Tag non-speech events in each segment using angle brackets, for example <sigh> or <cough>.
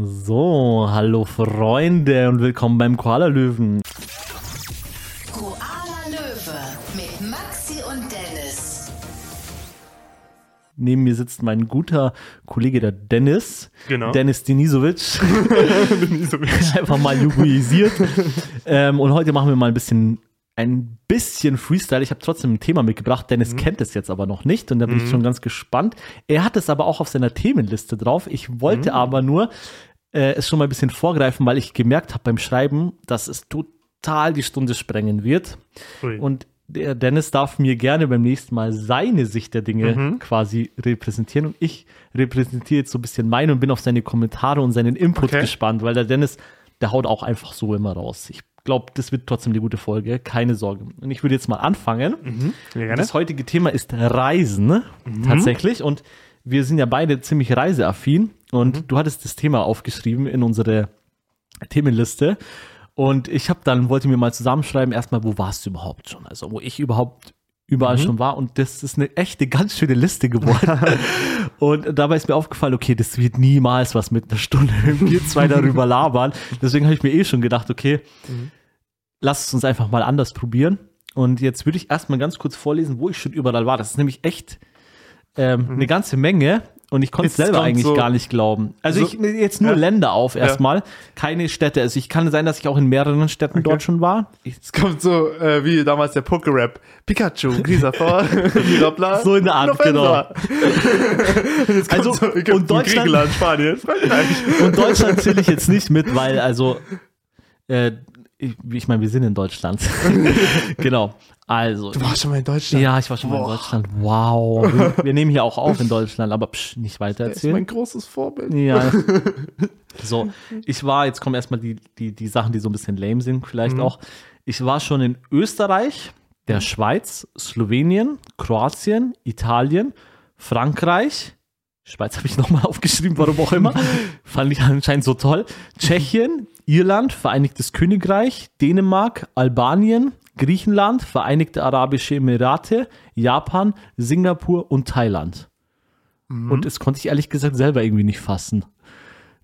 So, hallo Freunde und willkommen beim Koala Löwen. Koala Löwe mit Maxi und Dennis. Neben mir sitzt mein guter Kollege, der Dennis. Genau. Dennis Denisovic. <laughs> <laughs> Einfach mal jugoisiert. <laughs> ähm, und heute machen wir mal ein bisschen ein bisschen Freestyle. Ich habe trotzdem ein Thema mitgebracht. Dennis kennt es jetzt aber noch nicht und da bin ich schon ganz gespannt. Er hat es aber auch auf seiner Themenliste drauf. Ich wollte aber nur äh, es schon mal ein bisschen vorgreifen, weil ich gemerkt habe beim Schreiben, dass es total die Stunde sprengen wird. Ui. Und der Dennis darf mir gerne beim nächsten Mal seine Sicht der Dinge quasi repräsentieren. Und ich repräsentiere jetzt so ein bisschen meine und bin auf seine Kommentare und seinen Input Okay. gespannt, weil der Dennis, der haut auch einfach so immer raus. Ich glaube, das wird trotzdem eine gute Folge, keine Sorge. Und ich würde jetzt mal anfangen. Gerne. Das heutige Thema ist Reisen, ne? tatsächlich. Und wir sind ja beide ziemlich reiseaffin. Und du hattest das Thema aufgeschrieben in unsere Themenliste. Und ich habe dann, wollte mir mal zusammenschreiben, erstmal, wo warst du überhaupt schon? Also, wo ich überhaupt überall schon war. Und das ist eine echte, ganz schöne Liste geworden. <laughs> und dabei ist mir aufgefallen, okay, das wird niemals was mit einer Stunde, <laughs> wenn wir zwei darüber labern. <laughs> Deswegen habe ich mir eh schon gedacht, okay, lass es uns einfach mal anders probieren. Und jetzt würde ich erstmal ganz kurz vorlesen, wo ich schon überall war. Das ist nämlich echt ähm, eine ganze Menge. Und ich konnte es selber eigentlich so- gar nicht glauben. Also so- ich nehme jetzt nur Ja. Länder auf erstmal, keine Städte. Also ich kann sein, dass ich auch in mehreren Städten dort schon war. Es kommt so äh, wie damals der Poké-Rap. Pikachu, Grisafort, <laughs> Mirabla, So in der Art, November. <laughs> Kommt Also, so, und Deutschland- Griechenland, Spanien, Frankreich. und Deutschland zähle ich jetzt nicht mit, weil also äh, ich, ich meine, wir sind in Deutschland. <laughs> genau. Also. Du warst schon mal in Deutschland. Ja, ich war schon mal in Boah. Deutschland. Wow. Wir, wir nehmen hier auch auf in Deutschland, aber psch, nicht weiter Der ist mein erzählen. großes Vorbild. Ja. <laughs> So, ich war, jetzt kommen erstmal die, die, die Sachen, die so ein bisschen lame sind, vielleicht Mhm. auch. Ich war schon in Österreich, der Schweiz, Slowenien, Kroatien, Italien, Frankreich. Schweiz habe ich nochmal aufgeschrieben, warum auch immer. <laughs> Fand ich anscheinend so toll. Tschechien, Irland, Vereinigtes Königreich, Dänemark, Albanien, Griechenland, Vereinigte Arabische Emirate, Japan, Singapur und Thailand. Und das konnte ich ehrlich gesagt selber irgendwie nicht fassen,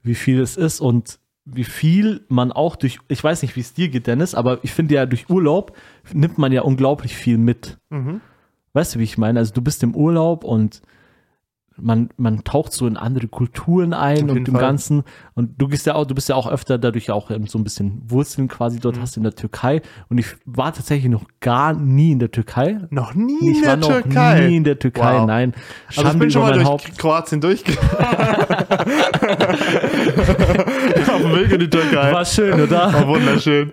wie viel es ist und wie viel man auch durch, ich weiß nicht, wie es dir geht, Dennis, aber ich finde ja, durch Urlaub nimmt man ja unglaublich viel mit. Mhm. Weißt du, wie ich meine? Also du bist im Urlaub und man, man taucht so in andere Kulturen ein und im Fall. Ganzen. Und du bist ja auch, du bist ja auch öfter dadurch auch ähm, so ein bisschen Wurzeln quasi Mhm. dort hast in der Türkei. Und ich war tatsächlich noch gar nie in der Türkei. Noch nie Ich in war der noch Türkei. nie in der Türkei, Wow. nein. Also ich bin schon mal durch Haupt. Kroatien durchgefahren. <laughs> <laughs> Auf dem Weg in die Türkei. War schön, oder? War wunderschön.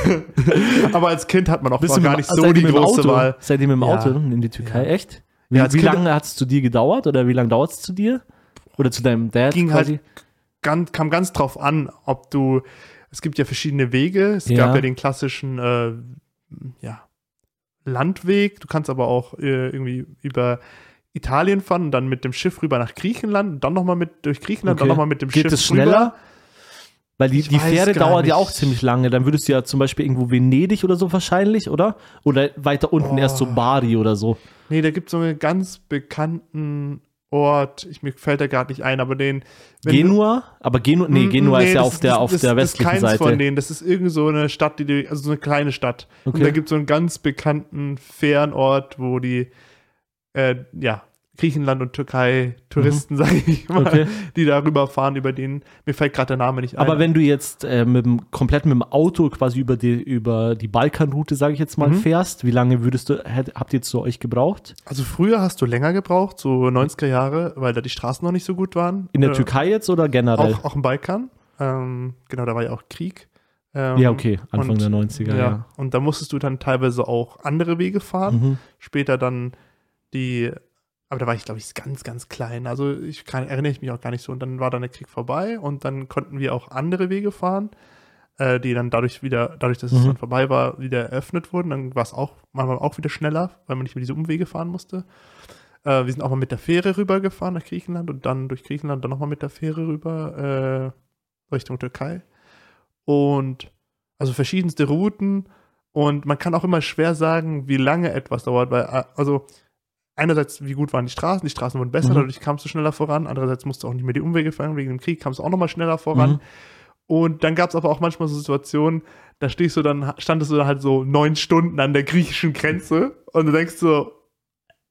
<laughs> Aber als Kind hat man auch noch gar nicht so die große Wahl. Seitdem im Ja. Auto in die Türkei, Ja. echt? Wie, wie Kind- lange hat es zu dir gedauert oder wie lange dauert es zu dir? Oder zu deinem Dad Ging quasi? halt ganz, kam ganz drauf an, ob du, es gibt ja verschiedene Wege. Es Ja. gab ja den klassischen, äh, ja, Landweg. Du kannst aber auch äh, irgendwie über Italien fahren und dann mit dem Schiff rüber nach Griechenland und dann nochmal mit durch Griechenland, Okay. dann nochmal mit dem Geht Schiff es schneller? rüber. Weil die, die Fähre dauert ja nicht. auch ziemlich lange. Dann würdest du ja zum Beispiel irgendwo Venedig oder so wahrscheinlich, oder? Oder weiter unten Oh. erst so Bari oder so. Nee, da gibt es so einen ganz bekannten Ort, ich, mir fällt da gerade nicht ein, aber den. Genua? Aber Genua, nee, Mm, Genua ist nee, ja das auf der, auf das, der das westlichen ist keins Seite. von denen. Das ist irgend so eine Stadt, die, also so eine kleine Stadt. Und Okay. da gibt es so einen ganz bekannten Fernort, wo die, äh, ja, Griechenland und Türkei Touristen, <laughs> sage ich mal, Mhm. Okay. die darüber fahren, über den, mir fällt gerade der Name nicht ein. Aber wenn du jetzt äh, mit dem, komplett mit dem Auto quasi über die, über die Balkanroute, sage ich jetzt mal, Mhm. fährst, wie lange würdest du, habt ihr zu euch gebraucht? also früher hast du länger gebraucht, so 90er Jahre, weil da die Straßen noch nicht so gut waren. In der Äh, Türkei jetzt oder generell? Auch, auch im Balkan. Ähm, genau, da war ja auch Krieg. Ähm, ja, okay, Anfang und- der 90er, Ja. ja. Und da musstest du dann teilweise auch andere Wege fahren. Mhm. Später dann die, aber da war ich, glaube ich, ganz, ganz klein. Also ich kann, erinnere ich mich auch gar nicht so. Und dann war dann der Krieg vorbei und dann konnten wir auch andere Wege fahren, äh, die dann dadurch wieder, dadurch, dass es Mhm. dann vorbei war, wieder eröffnet wurden. Dann war es auch manchmal auch wieder schneller, weil man nicht mehr diese Umwege fahren musste. Äh, wir sind auch mal mit der Fähre rübergefahren nach Griechenland und dann durch Griechenland dann nochmal mit der Fähre rüber äh, Richtung Türkei. Und also verschiedenste Routen. Und man kann auch immer schwer sagen, wie lange etwas dauert, weil äh, also einerseits, wie gut waren die Straßen, die Straßen wurden besser, Mhm. dadurch kamst du schneller voran, andererseits musst du auch nicht mehr die Umwege fahren, wegen dem Krieg kamst du auch nochmal schneller voran. Mhm. Und dann gab es aber auch manchmal so Situationen, da stehst du dann, standest du dann halt so neun Stunden an der griechischen Grenze und du denkst so,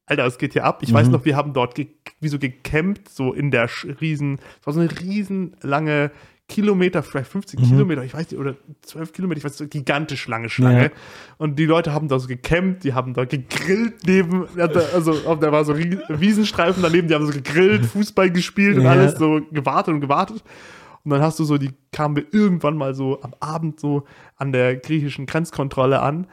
Alter, was geht hier ab? Ich weiß Mhm. noch, wir haben dort ge wie so gecampt, so in der riesen, es war so eine riesen lange Kilometer, vielleicht 50 Mhm. Kilometer, ich weiß nicht, oder 12 Kilometer, ich weiß nicht, so gigantisch lange Schlange. Ja. Und die Leute haben da so gecampt, die haben da gegrillt neben, also auf- da war so Wiesenstreifen daneben, die haben so gegrillt, Fußball gespielt und Ja. alles so gewartet und gewartet. Und dann hast du so, die kamen wir irgendwann mal so am Abend so an der griechischen Grenzkontrolle an.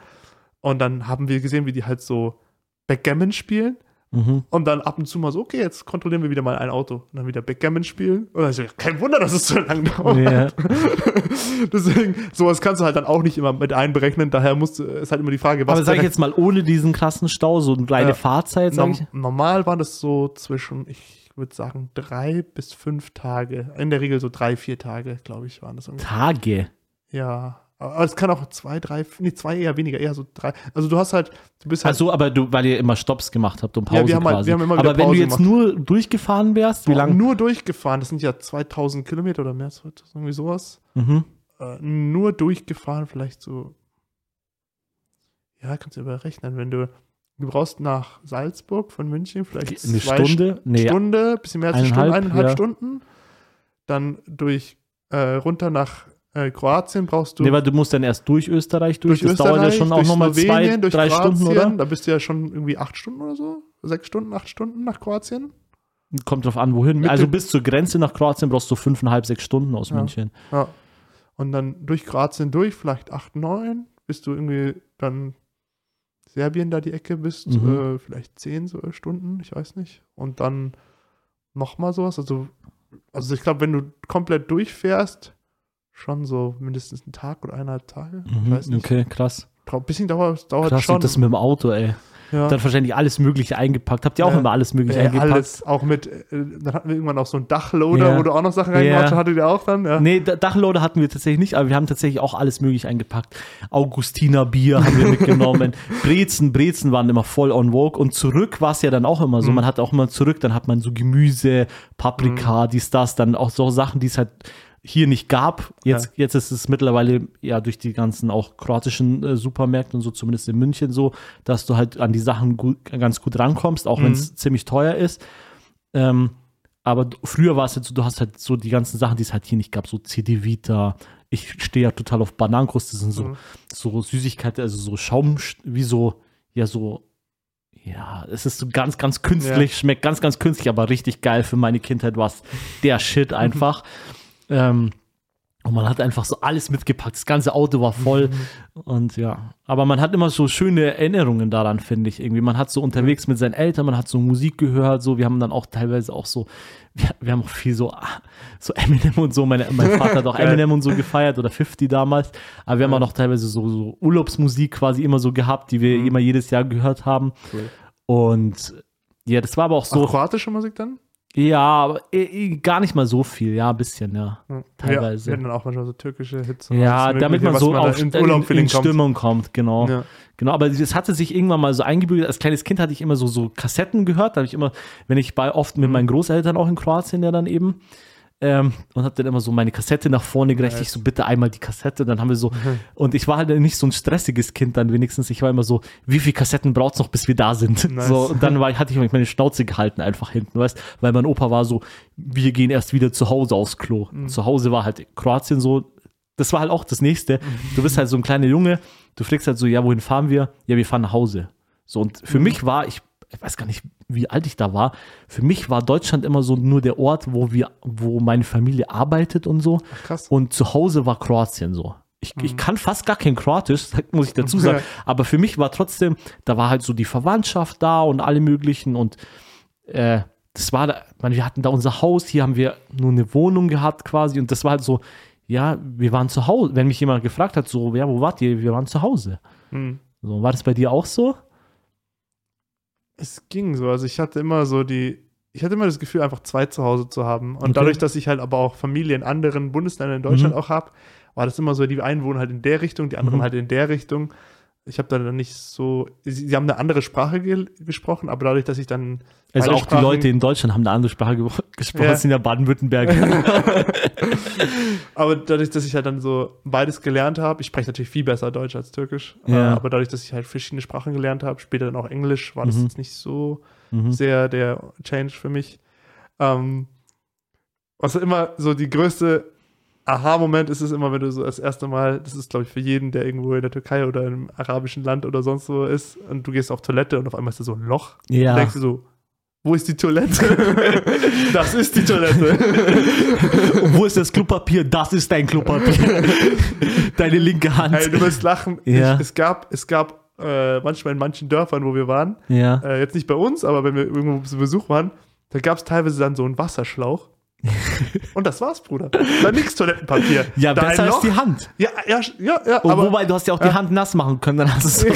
Und dann haben wir gesehen, wie die halt so Backgammon spielen. Mhm. Und dann ab und zu mal so, okay, jetzt kontrollieren wir wieder mal ein Auto. Und dann wieder Backgammon spielen. Und dann so, kein Wunder, dass es so lange dauert. Ja. <laughs> Deswegen, sowas kannst du halt dann auch nicht immer mit einberechnen. Daher musst du, ist halt immer die Frage, was Aber sag ich jetzt mal, ohne diesen krassen Stau, so eine kleine Ja. Fahrzeit, sag Norm ich. normal war das so zwischen, ich würde sagen, drei bis fünf Tage. In der Regel so drei, vier Tage, glaube ich, waren das ungefähr. Tage. Ja. Aber es kann auch zwei, drei, nee, zwei eher weniger, eher so drei. Also du hast halt, du bist halt. Also, aber du, weil ihr immer Stops gemacht habt und Pause Ja, wir haben halt- quasi. wir haben immer aber wenn du jetzt gemacht. nur durchgefahren wärst, wie lange? nur durchgefahren, das sind ja 2000 Kilometer oder mehr, 2000, irgendwie sowas. Mhm. Äh, nur durchgefahren, vielleicht so. Ja, kannst du überrechnen, wenn du. Du brauchst nach Salzburg von München vielleicht Eine zwei Stunde? Nee, Stunde, bisschen mehr als eine Stunde, Eineinhalb, eineinhalb ja. Stunden. Dann durch äh, runter nach äh, Kroatien brauchst du nee, weil du musst dann erst durch Österreich durch. durch das dauert ja Österreich, schon auch nochmal zwei, durch drei Kroatien, Stunden, oder? Da bist du ja schon irgendwie acht Stunden oder so. Sechs Stunden, acht Stunden nach Kroatien. Kommt drauf an, wohin. Mit Also bis zur Grenze nach Kroatien brauchst du fünfeinhalb, sechs Stunden aus Ja. München. Ja. Und dann durch Kroatien durch, vielleicht acht, neun, bis du irgendwie dann Serbien da die Ecke bist, Mhm. äh, vielleicht zehn so Stunden, ich weiß nicht. Und dann nochmal sowas. Also, also ich glaube, wenn du komplett durchfährst, schon so mindestens einen Tag oder eineinhalb Tage. Mhm. weiß nicht. Okay, krass. Ein bisschen dauert, dauert Krass, schon. und das mit dem Auto, ey. ja. Dann wahrscheinlich alles Mögliche eingepackt. Habt ihr auch Ja. immer alles Mögliche Äh, eingepackt? alles, auch mit, äh, dann hatten wir irgendwann auch so einen Dachloader, Ja. wo du auch noch Sachen reingemacht Ja. hattet ihr auch dann? Ja. Nee, Dachloader hatten wir tatsächlich nicht, aber wir haben tatsächlich auch alles mögliche eingepackt. Augustiner Bier haben wir mitgenommen. <laughs> Brezen, Brezen waren immer voll on vogue. Und zurück war es ja dann auch immer so. Mhm. Man hat auch immer zurück, dann hat man so Gemüse, Paprika, Mhm. dies, das, dann auch so Sachen, die es halt hier nicht gab. Jetzt, jetzt ist es mittlerweile ja durch die ganzen auch kroatischen äh, Supermärkte und so, zumindest in München so, dass du halt an die Sachen gut, ganz gut rankommst, auch wenn es ziemlich teuer ist. Ähm, aber früher war es jetzt so, du hast halt so die ganzen Sachen, die es halt hier nicht gab, so CD Vita. Ich stehe ja total auf Bananenkrust, das sind so, Mhm. so Süßigkeiten, also so Schaum, wie so, ja, so, ja, es ist so ganz, ganz künstlich, schmeckt ganz, ganz künstlich, aber richtig geil für meine Kindheit war es der Shit <laughs> einfach. Ähm, und man hat einfach so alles mitgepackt. Das ganze Auto war voll. Und ja, aber man hat immer so schöne Erinnerungen daran, finde ich irgendwie. Man hat so unterwegs mit seinen Eltern, man hat so Musik gehört, so. Wir haben dann auch teilweise auch so, wir, wir haben auch viel so, ah, so Eminem und so. Meine, mein Vater hat auch. <laughs> Eminem und so gefeiert oder 50 damals. Aber wir haben auch noch teilweise so, so Urlaubsmusik quasi immer so gehabt, die wir Mhm. immer jedes Jahr gehört haben. Cool. Und ja, das war aber auch so, Auch kroatische Musik dann? Ja, aber eh, eh, gar nicht mal so viel, ja, ein bisschen, ja. Ja. Teilweise. Wir hatten dann auch manchmal so türkische Hits. und Ja, alles damit man so da auf in in, Urlaub in Stimmung kommt, genau. Ja. Genau, aber es hatte sich irgendwann mal so eingebürgert. Als kleines Kind hatte ich immer so, so Kassetten gehört. Da habe ich immer, wenn ich bei oft Mhm. mit meinen Großeltern auch in Kroatien ja dann eben, ähm, und habe dann immer so meine Kassette nach vorne gereicht. Nice. Ich so, bitte einmal die Kassette. Dann haben wir so, <laughs> und ich war halt nicht so ein stressiges Kind dann wenigstens. Ich war immer so, wie viele Kassetten braucht's noch, bis wir da sind? <laughs> Nice. So, und dann war, hatte ich meine Schnauze gehalten einfach hinten, weißt, weil mein Opa war so, wir gehen erst wieder zu Hause aufs Klo. Mhm. Zu Hause war halt Kroatien so, das war halt auch das nächste. Du bist halt so ein kleiner Junge, du fragst halt so, ja, wohin fahren wir? Ja, wir fahren nach Hause. So, und für Mhm. mich war, ich, ich weiß gar nicht, wie alt ich da war, für mich war Deutschland immer so nur der Ort, wo wir, wo meine Familie arbeitet und so. Ach, krass. Und zu Hause war Kroatien so. Ich, ich kann fast gar kein Kroatisch, <laughs> muss ich dazu sagen. <laughs> Aber für mich war trotzdem, da war halt so die Verwandtschaft da und alle möglichen und äh, das war, da, man, wir hatten da unser Haus, hier haben wir nur eine Wohnung gehabt quasi und das war halt so, ja, wir waren zu Hause. Wenn mich jemand gefragt hat, so, ja, wo wart ihr? Wir waren zu Hause. Hm. So, war das bei dir auch so? Es ging so. Also ich hatte immer so die, ich hatte immer das Gefühl, einfach zwei zu Hause zu haben. Und Okay. dadurch, dass ich halt aber auch Familie in anderen Bundesländern in Deutschland Mhm. auch habe, war das immer so, die einen wohnen halt in der Richtung, die anderen Mhm. halt in der Richtung. Ich habe dann nicht so, sie, sie haben eine andere Sprache ge gesprochen, aber dadurch, dass ich dann Also auch die Sprachen- Leute in Deutschland haben eine andere Sprache ge <laughs> gesprochen, Ja. das sind ja Baden-Württemberg. Aber dadurch, dass ich halt dann so beides gelernt habe, ich spreche natürlich viel besser Deutsch als Türkisch, Ja. äh, aber dadurch, dass ich halt verschiedene Sprachen gelernt habe, später dann auch Englisch, war das Mhm. jetzt nicht so Mhm. sehr der Change für mich. Ähm, was immer so die größte Aha-Moment ist es immer, wenn du so das erste Mal, das ist glaube ich für jeden, der irgendwo in der Türkei oder im arabischen Land oder sonst wo ist und du gehst auf Toilette und auf einmal ist da so ein Loch. Ja. Dann denkst du so, wo ist die Toilette? <laughs> das ist die Toilette. Und <laughs> wo ist das Klopapier? Das ist dein Klopapier. <laughs> Deine linke Hand. Ey, du wirst lachen. Ja. Ich, es gab, es gab äh, manchmal in manchen Dörfern, wo wir waren, ja. äh, jetzt nicht bei uns, aber wenn wir irgendwo zu Besuch waren, da gab es teilweise dann so einen Wasserschlauch. <laughs> Und das war's, Bruder. Da nix Toilettenpapier. <laughs> Ja, da besser als die Hand. Ja, ja, ja, ja Und aber wobei, du hast ja auch die Hand nass machen können, dann hast du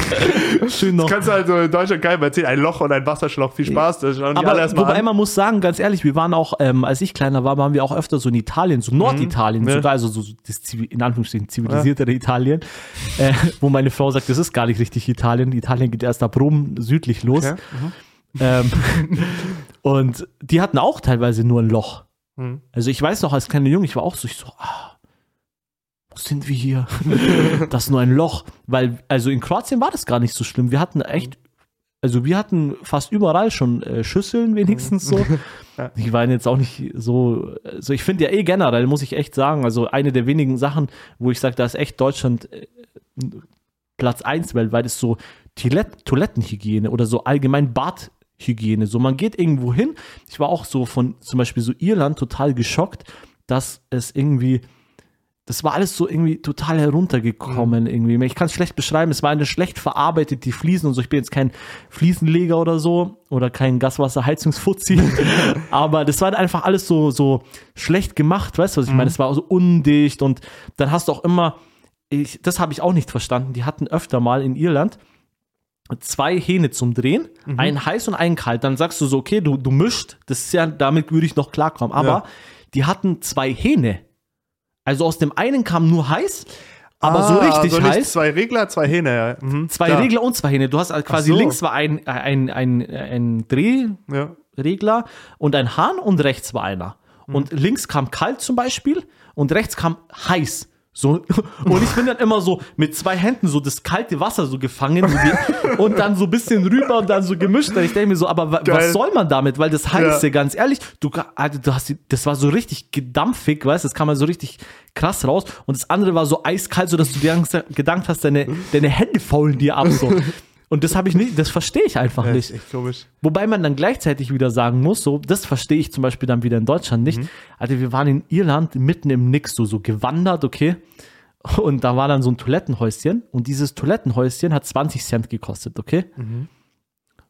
es <laughs> schön noch. kannst du halt so in Deutschland geil erzählen, ein Loch und ein Wasserschlauch, viel Spaß. Das schauen alle Aber erstmal wobei an. man muss sagen, ganz ehrlich, wir waren auch, ähm, als ich kleiner war, waren wir auch öfter so in Italien, so Norditalien, Mhm. Ja. sogar, also so das in Anführungsstrichen zivilisiertere Italien, äh, wo meine Frau sagt, das ist gar nicht richtig Italien. Italien geht erst ab Rom südlich los. Okay. Ähm, und die hatten auch teilweise nur ein Loch. Mhm. Also ich weiß noch, als kleiner Junge, ich war auch so, ich so, ah, wo sind wir hier? <laughs> das ist nur ein Loch. Weil, also in Kroatien war das gar nicht so schlimm. Wir hatten echt, also wir hatten fast überall schon äh, Schüsseln wenigstens so. <laughs> Ja. Die waren jetzt auch nicht so, also ich finde ja eh generell, muss ich echt sagen, also eine der wenigen Sachen, wo ich sage, da ist echt Deutschland äh, Platz 1 weltweit, ist so Toilet Toilettenhygiene oder so allgemein Badhygiene. So, man geht irgendwo hin. Ich war auch so von zum Beispiel so Irland total geschockt, dass es irgendwie, das war alles so irgendwie total heruntergekommen irgendwie. Ich kann es schlecht beschreiben. Es war eine schlecht verarbeitet, die Fliesen und so. Ich bin jetzt kein Fliesenleger oder so oder kein Gaswasserheizungsfuzzi. <laughs> Aber das war einfach alles so, so schlecht gemacht. Weißt du, was ich meine? Es war so undicht und dann hast du auch immer, ich, das habe ich auch nicht verstanden. Die hatten öfter mal in Irland zwei Hähne zum Drehen, einen heiß und einen kalt. Dann sagst du so, okay, du, du mischt, das ist ja, damit würde ich noch klarkommen. Aber Ja. die hatten zwei Hähne. Also aus dem einen kam nur heiß, aber so Ah, richtig also heiß. Zwei Regler, zwei Hähne. Ja. Mhm, Zwei klar. Regler und zwei Hähne. Du hast also quasi so. links war ein, ein, ein, ein Drehregler Ja. und ein Hahn und rechts war einer. Mhm. Und links kam kalt zum Beispiel und rechts kam heiß. So, und ich bin dann immer so mit zwei Händen so das kalte Wasser so gefangen und dann so ein bisschen rüber und dann so gemischt. Und ich denke mir so, aber Geil. was soll man damit? Weil das Heiße, Ja. ganz ehrlich, du, Alter, du hast, das war so richtig gedampfig, weißt du, das kam mal so richtig krass raus. Und das andere war so eiskalt, so dass du dir gedacht hast, deine, deine Hände faulen dir ab. So. Und das habe ich nicht, das verstehe ich einfach Ja, nicht. ist echt komisch. Wobei man dann gleichzeitig wieder sagen muss, so, das verstehe ich zum Beispiel dann wieder in Deutschland nicht. Also wir waren in Irland mitten im Nix, so, so gewandert, okay. Und da war dann so ein Toilettenhäuschen und dieses Toilettenhäuschen hat 20 Cent gekostet, okay.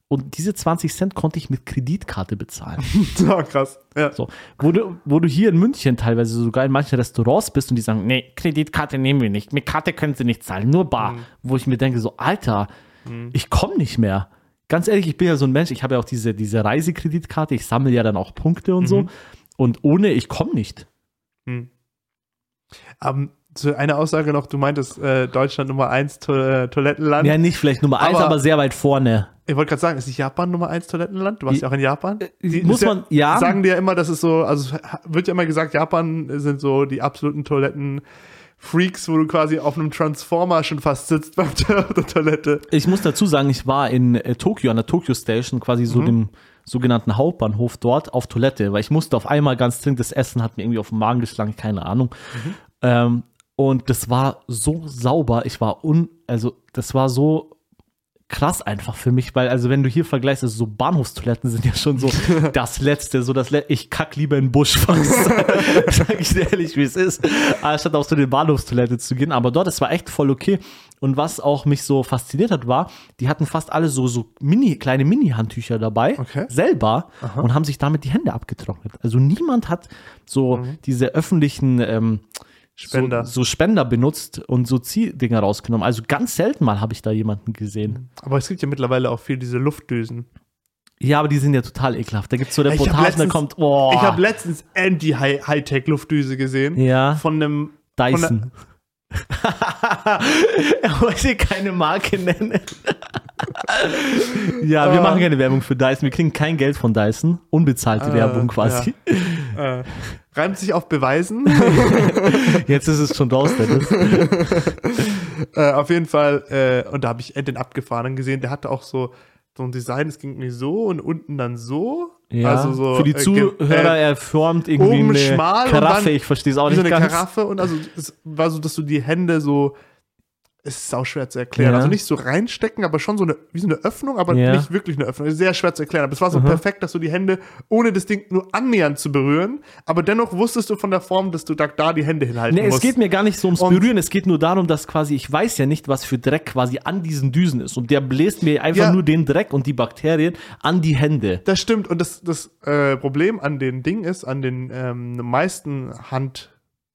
Und diese 20 Cent konnte ich mit Kreditkarte bezahlen. <laughs> So, krass. Ja. So, wo du, wo du hier in München teilweise sogar in manchen Restaurants bist und die sagen, nee, Kreditkarte nehmen wir nicht, mit Karte können sie nicht zahlen, nur bar. Wo ich mir denke, so, Alter, ich komme nicht mehr. Ganz ehrlich, ich bin ja so ein Mensch, ich habe ja auch diese, diese Reisekreditkarte, ich sammle ja dann auch Punkte und so. Und ohne, ich komme nicht. Ähm, so eine Aussage noch, du meintest äh, Deutschland Nummer 1 to äh, Toilettenland. Ja, nicht vielleicht Nummer eins, Aber- aber sehr weit vorne. Ich wollte gerade sagen, ist nicht Japan Nummer 1 Toilettenland? Du warst ja auch in Japan. Die- muss ist man- ja. Sagen die ja immer, dass es so, also wird ja immer gesagt, Japan sind so die absoluten Toiletten-Freaks, wo du quasi auf einem Transformer schon fast sitzt <laughs> bei der, Toilette. Ich muss dazu sagen, ich war in äh, Tokio, an der Tokyo Station, quasi so dem sogenannten Hauptbahnhof dort auf Toilette, weil ich musste auf einmal ganz dringend das Essen, hat mir irgendwie auf den Magen geschlagen, keine Ahnung. Ähm, und das war so sauber, ich war un, also das war so krass einfach für mich, weil also wenn du hier vergleichst, also so Bahnhofstoiletten sind ja schon so <laughs> das Letzte, so das Le ich kack lieber in den Busch <laughs> fast, sag ich dir ehrlich, wie es ist, anstatt auf so eine Bahnhofstoilette zu gehen, aber dort, es war echt voll okay. Und was auch mich so fasziniert hat, war, die hatten fast alle so, so mini, kleine Mini-Handtücher dabei, Okay. selber und haben sich damit die Hände abgetrocknet. Also niemand hat so diese öffentlichen ähm, Spender. So, so Spender benutzt und so Ziehdinger rausgenommen. Also ganz selten mal habe ich da jemanden gesehen. Aber es gibt ja mittlerweile auch viel diese Luftdüsen. Ja, aber die sind ja total ekelhaft. Da gibt es so Reportagen, da kommt, oh, Ich habe letztens Andy-Hightech-Luftdüse gesehen. ja, Von einem. Von Dyson. <laughs> er wollte keine Marke nennen. <laughs> ja, wir Ah. machen keine Werbung für Dyson. Wir kriegen kein Geld von Dyson. Unbezahlte Ah, Werbung quasi. Äh, reimt sich auf Beweisen. <laughs> Jetzt ist es schon raus, Dennis. <laughs> äh, auf jeden Fall, äh, und da habe ich den abgefahrenen gesehen, der hatte auch so, so ein Design, es ging mir so und unten dann so. Ja, Also so, für die äh, Zuhörer, äh, er formt irgendwie oben eine schmal Karaffe. Ich verstehe es auch nicht so eine ganz. Karaffe und also es war so, dass du die Hände so, es ist auch schwer zu erklären. Ja. Also nicht so reinstecken, aber schon so eine, wie so eine Öffnung, aber Ja. nicht wirklich eine Öffnung. Sehr schwer zu erklären. Aber es war so Aha. perfekt, dass du die Hände, ohne das Ding nur annähernd zu berühren, aber dennoch wusstest du von der Form, dass du da, da die Hände hinhalten Nee, es musst. geht mir gar nicht so ums Und- Berühren, es geht nur darum, dass quasi, ich weiß ja nicht, was für Dreck quasi an diesen Düsen ist. Und der bläst mir einfach Ja. nur den Dreck und die Bakterien an die Hände. Das stimmt. Und das, das äh, Problem an den Ding ist, an den ähm, meisten Handbläser-Reinigern,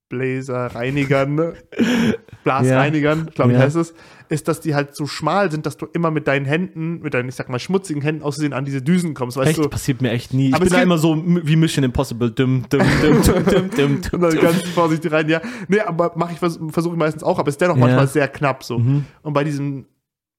ne? <laughs> Blasreinigern, glaube ich, Ja. heißt es, ist, dass die halt so schmal sind, dass du immer mit deinen Händen, mit deinen, ich sag mal, schmutzigen Händen aussehen an diese Düsen kommst, weißt Echt? du? Passiert mir echt nie. Ich Aber bin es da immer so wie Mission Impossible. Dum, dum, dum, dum, dum, dum, Und dum, <laughs> dann dum. ganz vorsichtig rein, ja. Nee, aber mache ich, vers- versuche ich meistens auch, aber ist dennoch Ja. manchmal sehr knapp so. Mhm. Und bei diesem,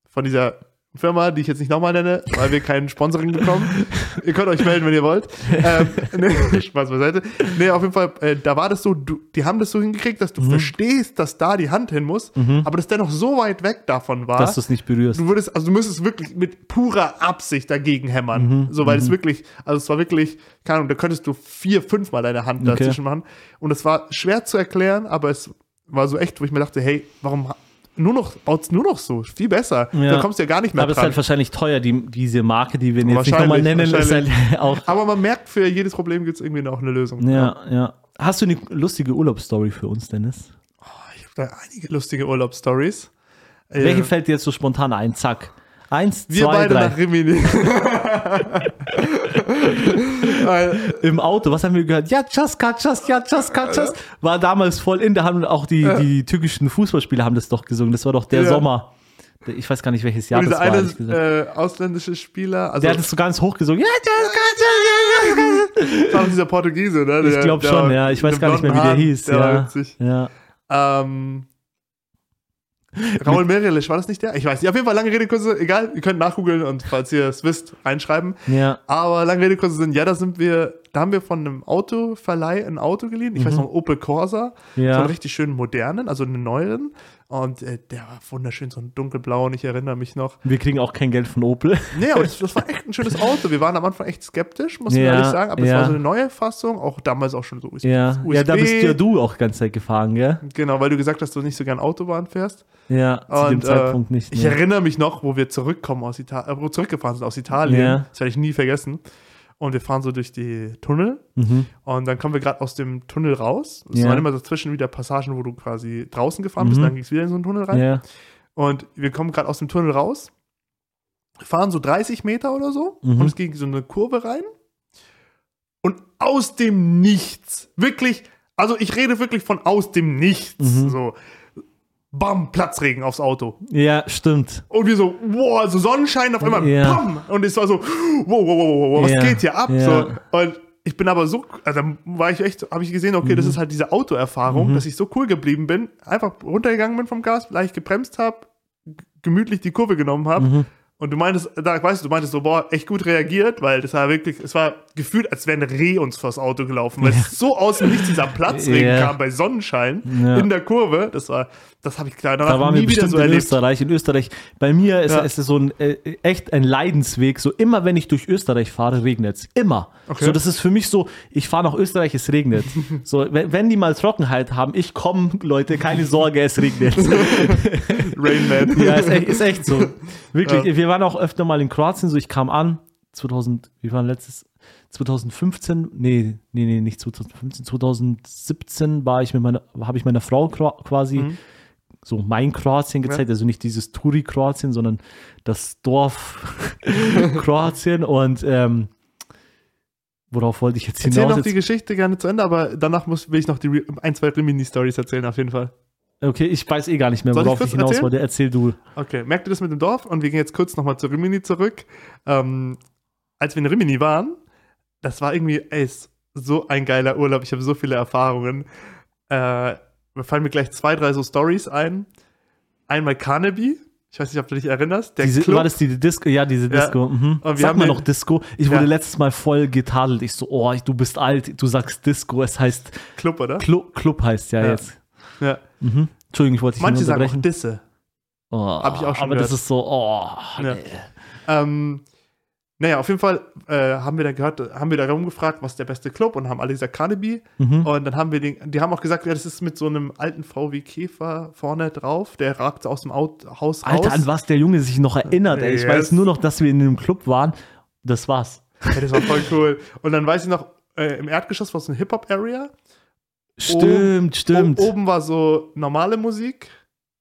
von dieser Firma, die ich jetzt nicht nochmal nenne, weil wir kein Sponsoring bekommen. ihr könnt euch melden, wenn ihr wollt. ähm, <laughs> nee, <laughs> Spaß beiseite. Nee, auf jeden Fall, äh, da war das so, du, die haben das so hingekriegt, dass du Mhm. verstehst, dass da die Hand hin muss, aber das dennoch so weit weg davon war. Dass du es nicht berührst. Du würdest, also du müsstest wirklich mit purer Absicht dagegen hämmern. Mhm, So, weil es wirklich, also es war wirklich, keine Ahnung, da könntest du vier, fünfmal deine Hand Okay. dazwischen machen. Und es war schwer zu erklären, aber es war so echt, wo ich mir dachte, hey, warum nur noch, baut's nur noch so? Viel besser. Ja. Da kommst du ja gar nicht mehr Aber es ist dran. halt wahrscheinlich teuer, die, diese Marke, die wir jetzt nicht nochmal nennen, ist halt <laughs> auch. aber man merkt, für jedes Problem gibt es irgendwie noch eine Lösung. Ja, ja. Hast du eine lustige Urlaubsstory für uns, Dennis? Ich habe da einige lustige Urlaubsstories. Äh, Welche fällt dir jetzt so spontan ein? Zack. Eins, wir zwei, beide drei. nach Rimini. <laughs> <laughs> Weil, Im Auto, was haben wir gehört? Ja, Czaska, Czas, ja, Czaska, Czas. War damals voll in, da haben auch die, die türkischen Fußballspieler haben das doch gesungen. Das war doch der Ja. Sommer. Ich weiß gar nicht, welches Jahr und das war, eine äh, ausländische Spieler, also Der hat es so ganz hoch gesungen. Ja, Czaska, Czas, das war dieser Portugiese, ne? Ich Der- glaube der- schon, ja. Ich weiß gar nicht mehr, wie der hieß. Der Ja, ja. Ähm, <laughs> Raul Merelisch, war das nicht der? Ich weiß nicht. Auf jeden Fall lange Rede, kurze, egal, ihr könnt nachgoogeln und falls ihr es wisst, reinschreiben. ja. Aber lange Rede, kurzer Sinn, ja, da sind wir, da haben wir von einem Autoverleih ein Auto geliehen. Ich weiß noch, Opel Corsa. Mhm. Ja. So einen richtig schönen modernen, also einen neueren. Und äh, der war wunderschön, so ein dunkelblau und ich erinnere mich noch. Wir kriegen auch kein Geld von Opel. Nee, aber das, <laughs> das war echt ein schönes Auto. Wir waren am Anfang echt skeptisch, muss man Ja, ehrlich sagen. Aber es ja. war so eine neue Fassung, auch damals auch schon so USB. Ja, ja da bist ja du auch ganz Zeit gefahren, gell? Genau, weil du gesagt hast, du nicht so gern Autobahn fährst. Ja, zu dem Und, Zeitpunkt äh, nicht. Ich nee. erinnere mich noch, wo wir zurückkommen aus Italien, äh, wo zurückgefahren sind aus Italien. Ja. Das werde ich nie vergessen. Und wir fahren so durch die Tunnel Mhm. und dann kommen wir gerade aus dem Tunnel raus. Es Ja. waren immer dazwischen wieder Passagen, wo du quasi draußen gefahren bist, Mhm. dann ging es wieder in so einen Tunnel rein. Ja. Und wir kommen gerade aus dem Tunnel raus, fahren so 30 Meter oder so Mhm. und es ging so eine Kurve rein. Und aus dem Nichts, wirklich, also ich rede wirklich von aus dem Nichts, Mhm. so, bam, Platzregen aufs Auto. ja, stimmt. Und wir so, wow, so Sonnenschein auf einmal, Ja. bam! Und es war so, wow, wow, wow, wow, was Ja. geht hier ab? Ja. So, und ich bin aber so, also da war ich echt, habe ich gesehen, okay, Mhm. das ist halt diese Autoerfahrung, dass ich so cool geblieben bin, einfach runtergegangen bin vom Gas, leicht gebremst habe, gemütlich die Kurve genommen habe. Mhm. Und du meintest, da weißt du, du meintest so, boah, echt gut reagiert, weil das war wirklich, es war gefühlt, als wäre ein Reh uns vors Auto gelaufen, weil es so aus dem Nichts dieser Platzregen Ja. kam bei Sonnenschein Ja. in der Kurve. Das war, das habe ich klar danach Da waren wir nie wieder bestimmt so in erlebt. Österreich. In Österreich, bei mir ist, Ja. ist es so ein äh, echt ein Leidensweg. So immer, wenn ich durch Österreich fahre, regnet es. Immer. Okay. So, das ist für mich so, ich fahre nach Österreich, es regnet. <laughs> so, wenn, wenn die mal Trockenheit haben, ich komme, Leute, keine Sorge, es regnet. <laughs> Rain Man. ja, ist echt, ist echt so. <laughs> Wirklich, Ja. wir waren auch öfter mal in Kroatien, so ich kam an, 2000, wie war letztes, 2015, nee, nee, nee, nicht 2015, 2017 war ich mit meiner, habe ich meiner Frau quasi Mhm. so mein Kroatien gezeigt, also nicht dieses Touri-Kroatien, sondern das Dorf <laughs> Kroatien und ähm, worauf wollte ich jetzt Erzähl hinaus? noch die Geschichte gerne zu Ende, aber danach muss, will ich noch die ein, zwei Rimini-Stories erzählen, auf jeden Fall. Okay, ich weiß eh gar nicht mehr, Soll ich worauf ich, kurz hinaus erzählen? wollte. Erzähl du. Okay, merkt ihr das mit dem Dorf? Und wir gehen jetzt kurz nochmal zu Rimini zurück. Ähm, als wir in Rimini waren, das war irgendwie, ey, so ein geiler Urlaub. Ich habe so viele Erfahrungen. Äh, mir fallen mir gleich zwei, drei so Stories ein. einmal Carnaby. Ich weiß nicht, ob du dich erinnerst. Der Diese, Club. war das die Disco? Ja, diese Ja. Disco. Mhm. Und wir Sag haben mal ja- noch Disco. Ich Ja. wurde letztes Mal voll getadelt. Ich so, oh, du bist alt, du sagst Disco. Es heißt Club, oder? Club, Club heißt ja, Ja. jetzt. Ja. Mhm. Entschuldigung, ich wollte dich Manche sagen auch. Disse. Oh, Hab ich auch schon aber das gehört. ist so, oh. Ja. nee. Ähm, naja, auf jeden Fall äh, haben wir da gehört, haben wir da rumgefragt, was ist der beste Club und haben alle gesagt Carnaby. Mhm. Und dann haben wir den, die haben auch gesagt, ja, das ist mit so einem alten VW Käfer vorne drauf, der ragt aus dem Haus Alter, raus. an was der Junge sich noch erinnert. Ey. Ich Yes. weiß nur noch, dass wir in einem Club waren. Das war's. Ja, das war voll cool. Und dann weiß ich noch, äh, im Erdgeschoss war so eine Hip-Hop-Area. Stimmt, stimmt. O oben war so normale Musik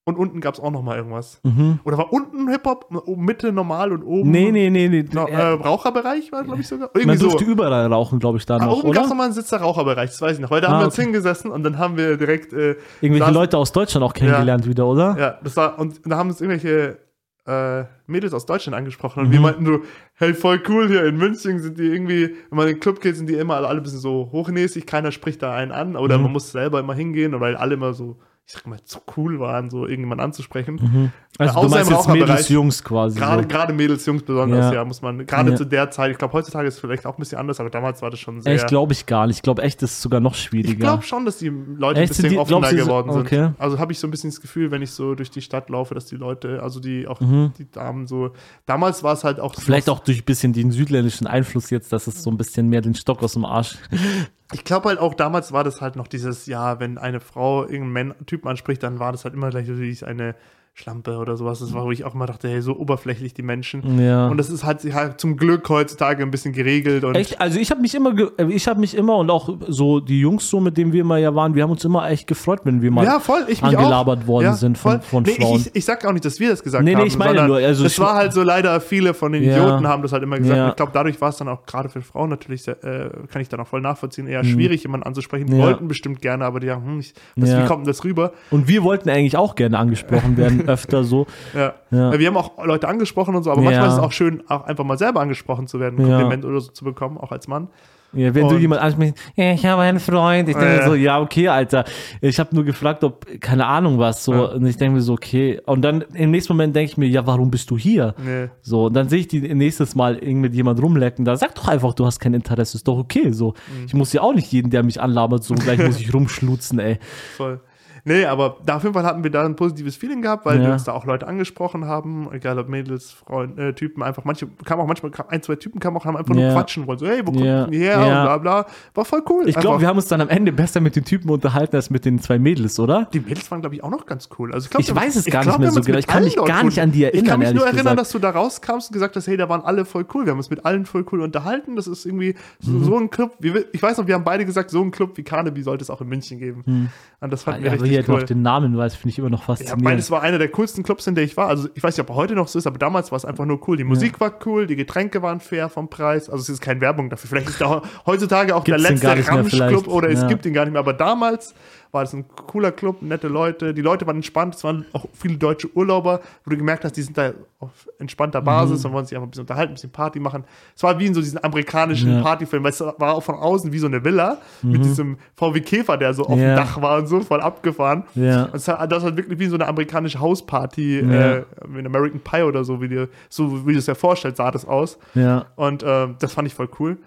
und unten gab es auch noch mal irgendwas. Mhm. Oder war unten Hip-Hop, oben Mitte normal und oben Nee, nee, nee, nee. No, äh, Äh, Raucherbereich war, glaube ich, sogar. Irgendwie Man so. durfte überall rauchen, glaube ich, da Ah, noch, oben gab es nochmal einen Sitz der Raucherbereich, das weiß ich noch. Weil da Ah, haben wir uns okay. hingesessen und dann haben wir direkt, äh, Irgendwelche saßen- Leute aus Deutschland auch kennengelernt wieder, oder? ja, das war, und da haben uns irgendwelche äh, Mädels aus Deutschland angesprochen und wir Mhm. meinten so, hey, voll cool hier in München sind die irgendwie, wenn man in den Club geht, sind die immer alle, alle ein bisschen so hochnäsig, keiner spricht da einen an oder Mhm. man muss selber immer hingehen, weil alle immer so, ich sag mal, zu cool waren, so irgendjemand anzusprechen. Mhm. Also Außer du meinst jetzt Mädels. Jungs quasi. Gerade, so. gerade Mädels, Jungs besonders, Ja. ja, muss man, gerade Ja. zu der Zeit, ich glaube, heutzutage ist es vielleicht auch ein bisschen anders, aber damals war das schon sehr. Echt glaube ich gar nicht. Ich glaube echt, das ist sogar noch Ich schwieriger. glaube schon, dass die Leute Echt? ein bisschen die- offener glaubst du, so- geworden sind. okay. Also habe ich so ein bisschen das Gefühl, wenn ich so durch die Stadt laufe, dass die Leute, also die auch Mhm. die Damen so. Damals war es halt auch. Vielleicht auch durch ein bisschen den südländischen Einfluss jetzt, dass es so ein bisschen mehr den Stock aus dem Arsch. <laughs> Ich glaube halt auch damals war das halt noch dieses, ja, wenn eine Frau irgendeinen Typen anspricht, dann war das halt immer gleich natürlich eine Schlampe oder sowas. Das war, wo ich auch immer dachte, hey, so oberflächlich die Menschen. Ja. Und das ist halt, halt zum Glück heutzutage ein bisschen geregelt Echt? Also ich habe mich immer, äh, ich habe mich immer und auch so die Jungs so, mit denen wir immer ja waren, wir haben uns immer echt gefreut, wenn wir mal. ja, voll, ich angelabert auch. worden ja, sind von- von nee, Frauen. Ich, ich, ich sag auch nicht, dass wir das gesagt Nee, nee, haben. ich meine nur, also ich- war halt so leider, viele von den Ja. Idioten haben das halt immer gesagt. Ich glaube, dadurch war es dann auch gerade für Frauen natürlich, sehr, äh, kann ich dann auch voll nachvollziehen, eher schwierig, jemanden anzusprechen. Die Mhm. Wollten bestimmt gerne, aber die haben, hm, ich, was, wie kommt denn das rüber? Und wir wollten eigentlich auch gerne angesprochen werden, <laughs> <laughs> öfter so. Ja. Ja. Wir haben auch Leute angesprochen und so, aber manchmal ist es auch schön, auch einfach mal selber angesprochen zu werden, ein. Kompliment oder so zu bekommen, auch als Mann. Ja, wenn du Und- jemand ansprichst, ja, ich habe einen Freund. Ich denke Ja. mir so, ja, okay, Alter. Ich habe nur gefragt, ob, keine Ahnung was, so. Ja. Und ich denke mir so, okay. Und dann im nächsten Moment denke ich mir, ja, warum bist du hier? Nee. So, und dann sehe ich die nächstes Mal irgendwie mit jemand rumlecken. Da sag doch einfach, du hast kein Interesse, ist doch okay. So, Mhm. ich muss ja auch nicht jeden, der mich anlabert, so gleich muss ich <laughs> rumschlutzen, ey. Voll. Nee, aber da auf jeden Fall hatten wir da ein positives Feeling gehabt, weil Ja. wir uns da auch Leute angesprochen haben, egal ob Mädels, Freunde, äh, Typen, einfach manche, kamen auch manchmal, ein, zwei Typen kamen auch, haben einfach Ja. nur quatschen wollen, so, hey, wo kommt Ja. die her Ja. und bla bla. War voll cool. Ich glaube, wir haben uns dann am Ende besser mit den Typen unterhalten als mit den zwei Mädels, oder? die Mädels waren, glaube ich, auch noch ganz cool. Also ich, glaub, Ich weiß es ich gar glaub, nicht mehr so genau. Ich kann mich gar nicht an die Ich kann erinnern, mich nur erinnern, gesagt. dass du da rauskamst und gesagt hast, hey, da waren alle voll cool. Wir haben uns mit allen voll cool unterhalten. Das ist irgendwie so, Mhm. so ein Club. Ich weiß noch, wir haben beide gesagt, so ein Club wie Carnaby sollte es auch in München geben. Und das fanden wir Mhm. Ja, hier cool. noch den Namen weiß, finde ich immer noch Ja, faszinierend. beides war einer der coolsten Clubs, in der ich war. Also ich weiß nicht, ob er heute noch so ist, aber damals war es einfach nur cool. Die Musik war cool, die Getränke waren fair vom Preis. Also es ist keine Werbung dafür. Vielleicht ist da heutzutage auch Gibt's der letzte Ramsch-Club oder es Ja. gibt ihn gar nicht mehr. Aber damals war es ein cooler Club, nette Leute. Die Leute waren entspannt. Es waren auch viele deutsche Urlauber, wo du gemerkt hast, die sind da auf entspannter Basis Mhm. und wollen sich einfach ein bisschen unterhalten, ein bisschen Party machen. Es war wie in so diesen amerikanischen Ja. Mhm. Partyfilm, weil es war auch von außen wie so eine Villa mit diesem VW Käfer, der so auf Ja. dem Dach war und so voll abgefahren. Ja. Das hat, das hat wirklich wie so eine amerikanische Hausparty Ja. äh, in American Pie oder so, wie dir, so wie du es dir vorstellst, sah das aus. ja. Und ähm, das fand ich voll cool.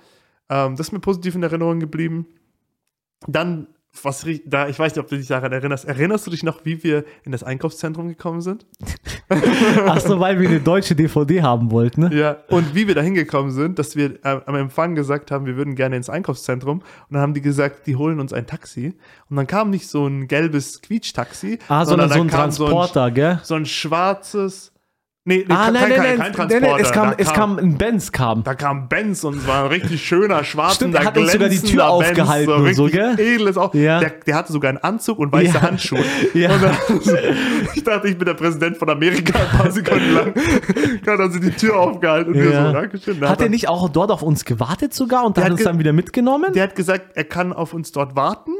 Ähm, das ist mir positiv in Erinnerung geblieben. Dann, was da, ich weiß nicht, ob du dich daran erinnerst. Erinnerst du dich noch, wie wir in das Einkaufszentrum gekommen sind? <laughs> Ach so, weil wir eine deutsche DVD haben wollten, ne? Ja. Und wie wir da hingekommen sind, dass wir äh, am Empfang gesagt haben, wir würden gerne ins Einkaufszentrum. Und dann haben die gesagt, die holen uns ein Taxi. Und dann kam nicht so ein gelbes Quietschtaxi, Ah, sondern so ein da kam Transporter, gell? so ein schwarzes. Nee, nee Ah, kein, nein, kein, nein, kein, Transporter. nein, es kam, da es kam ein Benz kam. Da kam Benz und es war ein richtig schöner, schwarzer, Stimmt, er hat uns sogar die Tür aufgehalten und so, gell? Edles auch. Ja. Der, der hatte sogar einen Anzug und weiße Ja. Handschuhe. <laughs> Ja. Dann, <laughs> ich dachte, ich bin der Präsident von Amerika ein paar Sekunden lang. <laughs> Dann hat sie die Tür aufgehalten und wir Ja. so, Dankeschön. Da Hat er nicht auch dort auf uns gewartet sogar und Der hat hat uns dann wieder mitgenommen? Der hat gesagt, er kann auf uns dort warten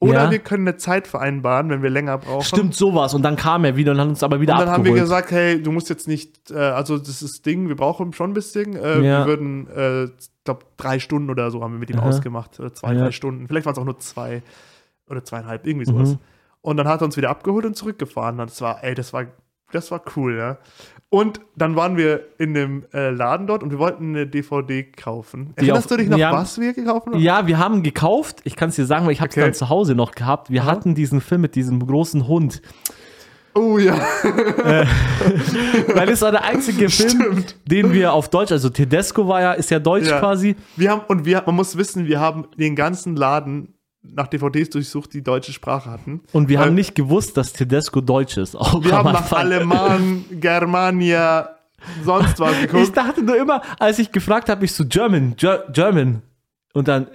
oder Ja. wir können eine Zeit vereinbaren, wenn wir länger brauchen. Stimmt, sowas. Und dann kam er wieder und hat uns aber wieder Und dann haben wir abgeholt. gesagt, hey, du musst jetzt nicht, äh, also das ist Ding, wir brauchen schon ein bisschen. Äh, Ja. Wir würden, äh, ich glaube, drei Stunden oder so haben wir mit ihm Aha. ausgemacht. Oder zwei, Ja. drei Stunden. Vielleicht waren es auch nur zwei oder zweieinhalb, irgendwie sowas. Mhm. Und dann hat er uns wieder abgeholt und zurückgefahren. Und das war, ey, das war, das war cool, ja. Und dann waren wir in dem äh, Laden dort und wir wollten eine DVD kaufen. Erinnerst auf- du dich noch, ja. was wir gekauft haben? Ja, wir haben gekauft. Ich kann es dir sagen, weil ich habe es Okay. dann zu Hause noch gehabt. Wir Aha. hatten diesen Film mit diesem großen Hund. Oh ja. <laughs> Weil das war der einzige <laughs> Film, den wir auf Deutsch, also Tedesco war ja, ist ja deutsch Ja. quasi. Wir haben, und wir, man muss wissen, wir haben den ganzen Laden nach DVDs durchsucht, die deutsche Sprache hatten. Und wir Weil haben nicht gewusst, dass Tedesco deutsch ist. Auch Wir haben nach. Alemann, Germania, sonst was <laughs> Ich geguckt. dachte nur immer, als ich gefragt habe, ich so German, Ger German. Und dann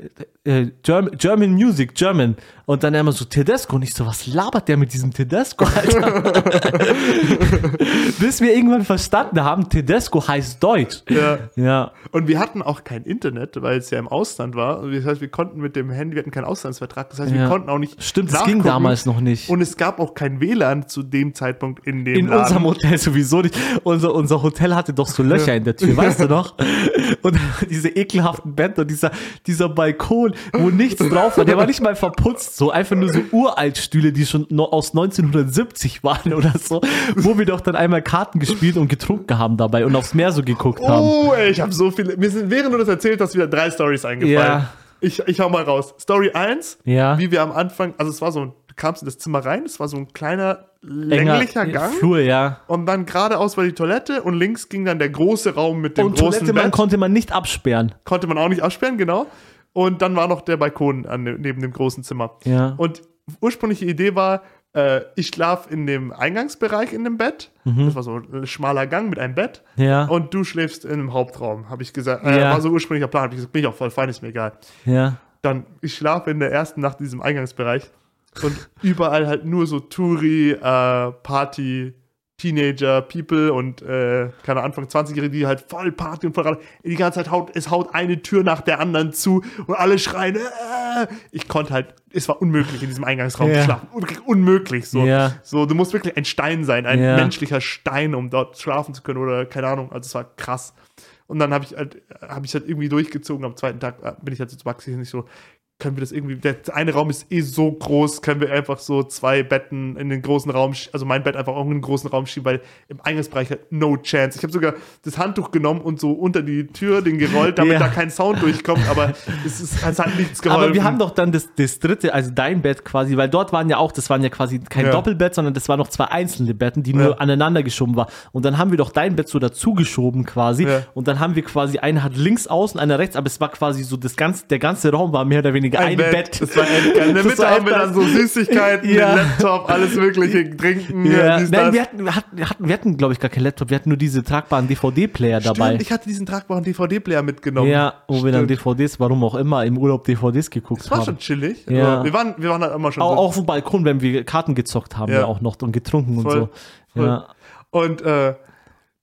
äh, German, German Music, German. Und dann immer so Tedesco. Und ich so, was labert der mit diesem Tedesco, <laughs> Alter? <laughs> Bis wir irgendwann verstanden haben, Tedesco heißt Deutsch. Ja. Ja. Und wir hatten auch kein Internet, weil es ja im Ausland war. Und Das heißt, wir konnten mit dem Handy, wir hatten keinen Auslandsvertrag. Das heißt, wir Ja. konnten auch nicht. Stimmt, das ging damals noch nicht. Und es gab auch kein WLAN zu dem Zeitpunkt in dem In Laden. unserem Hotel sowieso nicht. Unser, unser Hotel hatte doch so Löcher in der Tür, weißt du noch? <laughs> Und diese ekelhaften Bände und dieser, dieser Balkon, wo nichts drauf war, der war nicht mal verputzt, so einfach nur so Uraltstühle, die schon aus 1970 waren oder so, wo wir doch dann einmal Karten gespielt und getrunken haben dabei und aufs Meer so geguckt haben. Oh, ey, ich habe so viele. Mir sind, während du das erzählt hast, wieder drei Stories eingefallen. Ja. Ich, ich hau mal raus. Story 1, Ja. wie wir am Anfang, also es war so, du kamst in das Zimmer rein, es war so ein kleiner, Enger länglicher Gang. Flur, ja. Und dann geradeaus war die Toilette und links ging dann der große Raum mit dem Und großen Toilette, man Bett. konnte man nicht absperren. Konnte man auch nicht absperren, genau. Und dann war noch der Balkon an, neben dem großen Zimmer. Ja. Und ursprüngliche Idee war, äh, ich schlaf in dem Eingangsbereich in dem Bett. Das war so ein schmaler Gang mit einem Bett. Mhm. Ja. Und du schläfst in einem Hauptraum, habe ich gesagt. Äh, Ja. War so ursprünglicher Plan. Hab ich gesagt, bin ich auch voll fein, ist mir egal. Ja. Dann, ich schlafe in der ersten Nacht in diesem Eingangsbereich. Und überall halt nur so Touri, äh, Party, Teenager, People und äh, keine Anfang 20-Jährige, die halt voll Party und voll Rad- die ganze Zeit haut, es haut eine Tür nach der anderen zu und alle schreien. Äh, ich konnte halt, es war unmöglich in diesem Eingangsraum Ja. zu schlafen. Un unmöglich so. Ja. So, du musst wirklich ein Stein sein, ein Ja. menschlicher Stein, um dort schlafen zu können oder keine Ahnung. Also es war krass. Und dann habe ich halt, habe ich halt irgendwie durchgezogen. Am zweiten Tag äh, bin ich halt so zu Maxi nicht so, können wir das irgendwie, der eine Raum ist eh so groß, können wir einfach so zwei Betten in den großen Raum, also mein Bett einfach auch in den großen Raum schieben, weil im Eingangsbereich hat no chance. Ich habe sogar das Handtuch genommen und so unter die Tür den gerollt, damit Ja. da kein Sound durchkommt, aber es, ist, es hat nichts geholfen. Aber wir haben doch dann das, das dritte, also dein Bett quasi, weil dort waren ja auch, das waren ja quasi kein Ja. Doppelbett, sondern das waren noch zwei einzelne Betten, die Ja. nur aneinander geschoben waren. Und dann haben wir doch dein Bett so dazugeschoben quasi. Ja. Und dann haben wir quasi, einer hat links außen, einer rechts, aber es war quasi so, das ganze, der ganze Raum war mehr oder weniger ein, Bett. Das war ein, <laughs> in der Mitte haben wir dann so Süßigkeiten, Ja. den Laptop, alles mögliche, trinken, Ja. dies, Nein, wir hatten, hatten, hatten, wir hatten glaube ich, gar keinen Laptop, wir hatten nur diese tragbaren DVD-Player dabei. Stimmt, ich hatte diesen tragbaren DVD-Player mitgenommen. ja, wo wir dann Stimmt. DVDs, warum auch immer, im Urlaub DVDs geguckt Das war haben. schon chillig. Ja. Wir waren, wir waren halt immer schon Auch, so. auch auf dem Balkon, wenn wir Karten gezockt haben, Ja. ja, auch noch und getrunken Voll, und so. voll. Ja. Und äh,